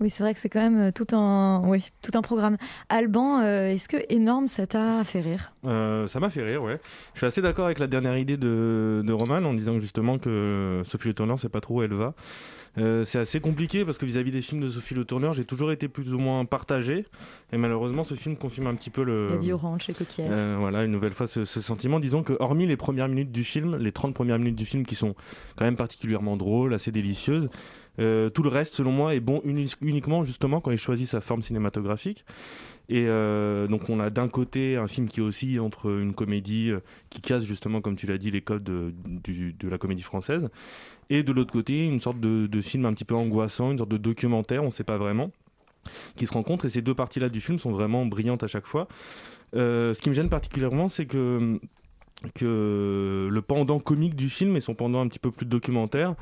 Oui, c'est vrai que c'est quand même tout un, oui, tout un programme. Alban, euh, est-ce que énorme, ça t'a fait rire? Euh, ça m'a fait rire, ouais. Je suis assez d'accord avec la dernière idée de, de Roman en disant justement que Sophie Le Tourneur, c'est pas trop où elle va. Euh, c'est assez compliqué parce que vis-à-vis des films de Sophie Le Tourneur, j'ai toujours été plus ou moins partagé. Et malheureusement, ce film confirme un petit peu le. La vie orange, les coquillettes. Euh, voilà, une nouvelle fois ce, ce sentiment. Disons que, hormis les premières minutes du film, les 30 premières minutes du film qui sont quand même particulièrement drôles, assez délicieuses, euh, tout le reste, selon moi, est bon uni- uniquement justement quand il choisit sa forme cinématographique. Et euh, donc, on a d'un côté un film qui oscille entre une comédie euh, qui casse justement, comme tu l'as dit, les codes de, la comédie française, et de l'autre côté, une sorte de, film un petit peu angoissant, une sorte de documentaire, on ne sait pas vraiment qui se rencontrent et ces deux parties-là du film sont vraiment brillantes à chaque fois. Euh, ce qui me gêne particulièrement, c'est que, que le pendant comique du film et son pendant un petit peu plus documentaire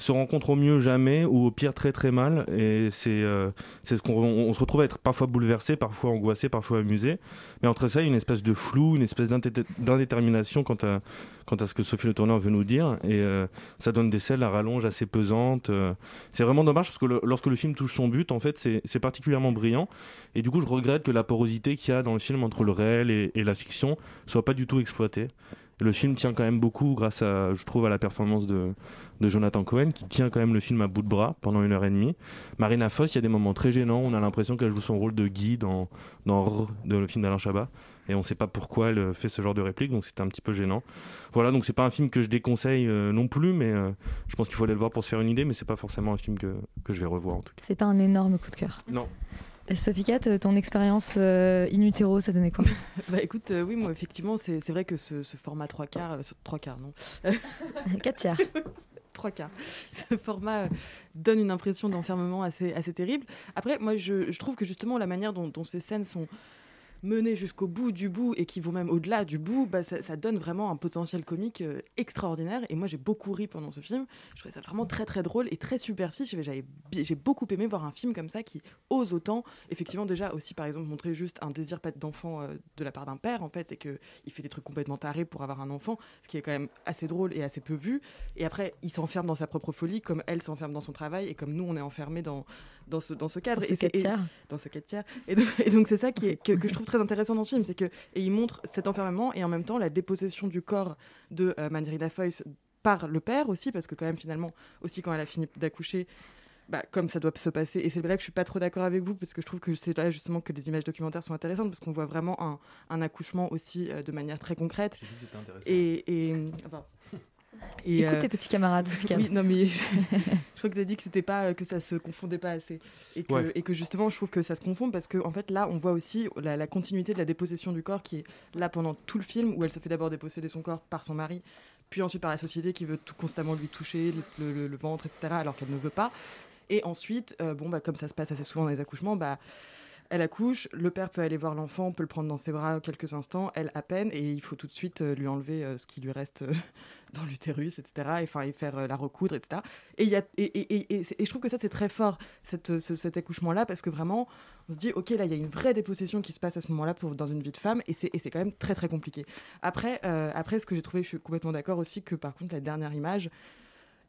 se rencontrent au mieux jamais ou au pire très très mal et c'est euh, c'est ce qu'on on, se retrouve à être parfois bouleversé, parfois angoissé, parfois amusé. Mais entre ça, il y a une espèce de flou, une espèce d'indé- d'indétermination quant à quant à ce que Sophie Le Tourneur veut nous dire et euh, ça donne des scènes à rallonge assez pesantes. euh. c'est vraiment dommage parce que lorsque le film touche son but, en fait, c'est c'est particulièrement brillant et du coup, je regrette que la porosité qu'il y a dans le film entre le réel et, et la fiction soit pas du tout exploitée. Le film tient quand même beaucoup grâce à, je trouve, à la performance de, de Jonathan Cohen, qui tient quand même le film à bout de bras pendant une heure et demie. Marina Foss, il y a des moments très gênants. On a l'impression qu'elle joue son rôle de Guy dans, dans R, de le film d'Alain Chabat. Et on ne sait pas pourquoi elle fait ce genre de réplique, donc c'était un petit peu gênant. Voilà, donc c'est pas un film que je déconseille euh, non plus, mais euh, je pense qu'il faut aller le voir pour se faire une idée, mais c'est pas forcément un film que, que je vais revoir en tout cas. C'est pas un énorme coup de cœur. Non. Sophie Cat, ton expérience euh, in utero, ça donnait quoi? Bah écoute, euh, oui, moi effectivement, c'est c'est vrai que ce, ce format trois quarts, euh, ce- trois quarts, non 4 tiers. trois quarts. Ce format euh, donne une impression d'enfermement assez, assez terrible. Après, moi, je, je trouve que justement, la manière dont, dont ces scènes sont menées jusqu'au bout du bout et qui vont même au-delà du bout, bah, ça, donne vraiment un potentiel comique euh, extraordinaire. Et moi, j'ai beaucoup ri pendant ce film. Je trouvais ça vraiment très, très drôle et très subversif. J'ai beaucoup aimé voir un film comme ça qui ose autant. Effectivement, déjà aussi, par exemple, montrer juste un désir d'enfant euh, de la part d'un père, en fait, et qu'il fait des trucs complètement tarés pour avoir un enfant, ce qui est quand même assez drôle et assez peu vu. Et après, il s'enferme dans sa propre folie, comme elle s'enferme dans son travail, et comme nous, on est enfermés dans, dans, ce, dans ce cadre. Dans ce Et et- Dans ce quatre tiers. Et donc, et donc c'est ça qui est, que, que je trouve très intéressant dans ce film, c'est que et il montre cet enfermement et en même temps la dépossession du corps de euh, Marina Foïs par le père aussi, parce que quand même finalement, aussi quand elle a fini d'accoucher, bah, comme ça doit se passer. Et c'est là que je suis pas trop d'accord avec vous, parce que je trouve que c'est là justement que les images documentaires sont intéressantes, parce qu'on voit vraiment un, un accouchement aussi euh, de manière très concrète. J'ai dit que c'était intéressant. Et, et, enfin, et, Écoute euh, tes petits camarades, oui, non mais je crois que tu as dit que c'était pas que ça se confondait pas assez. Et que, Ouais. et que justement je trouve que ça se confond parce que en fait là on voit aussi la, la continuité de la dépossession du corps qui est là pendant tout le film où elle se fait d'abord déposséder son corps par son mari puis ensuite par la société qui veut tout constamment lui toucher le, le- le ventre etc alors qu'elle ne veut pas. Et ensuite euh, bon bah comme ça se passe assez souvent dans les accouchements bah elle accouche, le père peut aller voir l'enfant, peut le prendre dans ses bras quelques instants, elle à peine, et il faut tout de suite euh, lui enlever euh, ce qui lui reste euh, dans l'utérus, etc. Et, enfin, faire la recoudre, etc. Et, et, je trouve que ça, c'est très fort, cet accouchement-là, parce que vraiment, on se dit, OK, là, il y a une vraie dépossession qui se passe à ce moment-là dans une vie de femme, et c'est quand même très, très compliqué. Après, après, ce que j'ai trouvé, je suis complètement d'accord aussi que, par contre, la dernière image,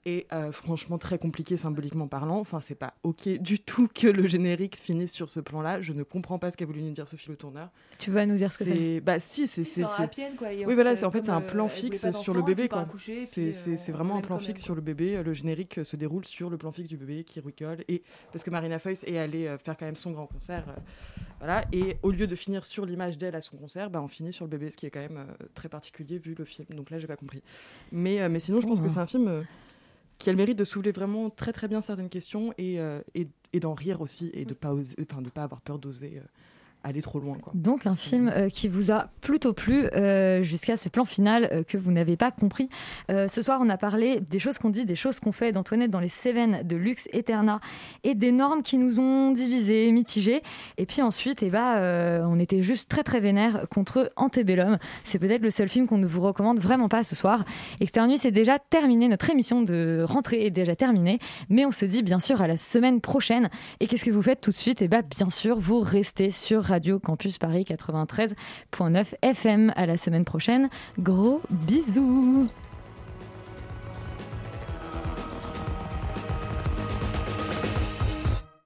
est euh, franchement très compliqué symboliquement parlant. Enfin, c'est pas ok du tout que le générique finisse sur ce plan-là. Je ne comprends pas ce qu'a voulu nous dire Sophie Le Tourneur. Tu vas nous dire ce que c'est Bah si, c'est Si. Et Oui fait, voilà, euh, c'est en fait c'est un euh, plan voulait fixe sur le bébé C'est euh, vraiment un plan fixe même, sur le bébé. Le générique euh, se déroule sur le plan fixe du bébé qui rigole et parce que Marina Foïs est allée euh, faire quand même son grand concert, euh, voilà. Et au lieu de finir sur l'image d'elle à son concert, bah on finit sur le bébé, ce qui est quand même euh, très particulier vu le film. Donc là j'ai pas compris. Mais euh, mais sinon je pense Oh. que c'est un film. Qui a le mérite de soulever vraiment très très bien certaines questions et, euh, et, et d'en rire aussi et de pas oser, enfin de pas avoir peur d'oser euh, aller trop loin quoi. Donc un film euh, qui vous a plutôt plu euh, jusqu'à ce plan final euh, que vous n'avez pas compris. Ce soir, on a parlé des choses qu'on dit, des choses qu'on fait d'Antoinette dans les Cévennes de Lux Eterna et des normes qui nous ont divisés, mitigés. Et puis ensuite, eh euh, on était juste très très vénère contre Antebellum. C'est peut-être le seul film qu'on ne vous recommande vraiment pas ce soir. Externus, c'est déjà terminé. Notre émission de rentrée est déjà terminée. Mais on se dit bien sûr à la semaine prochaine. Et qu'est-ce que vous faites tout de suite? Eh ben, bien sûr, vous restez sur Radio Campus Paris 93.9 FM. À la semaine prochaine. Gros bisous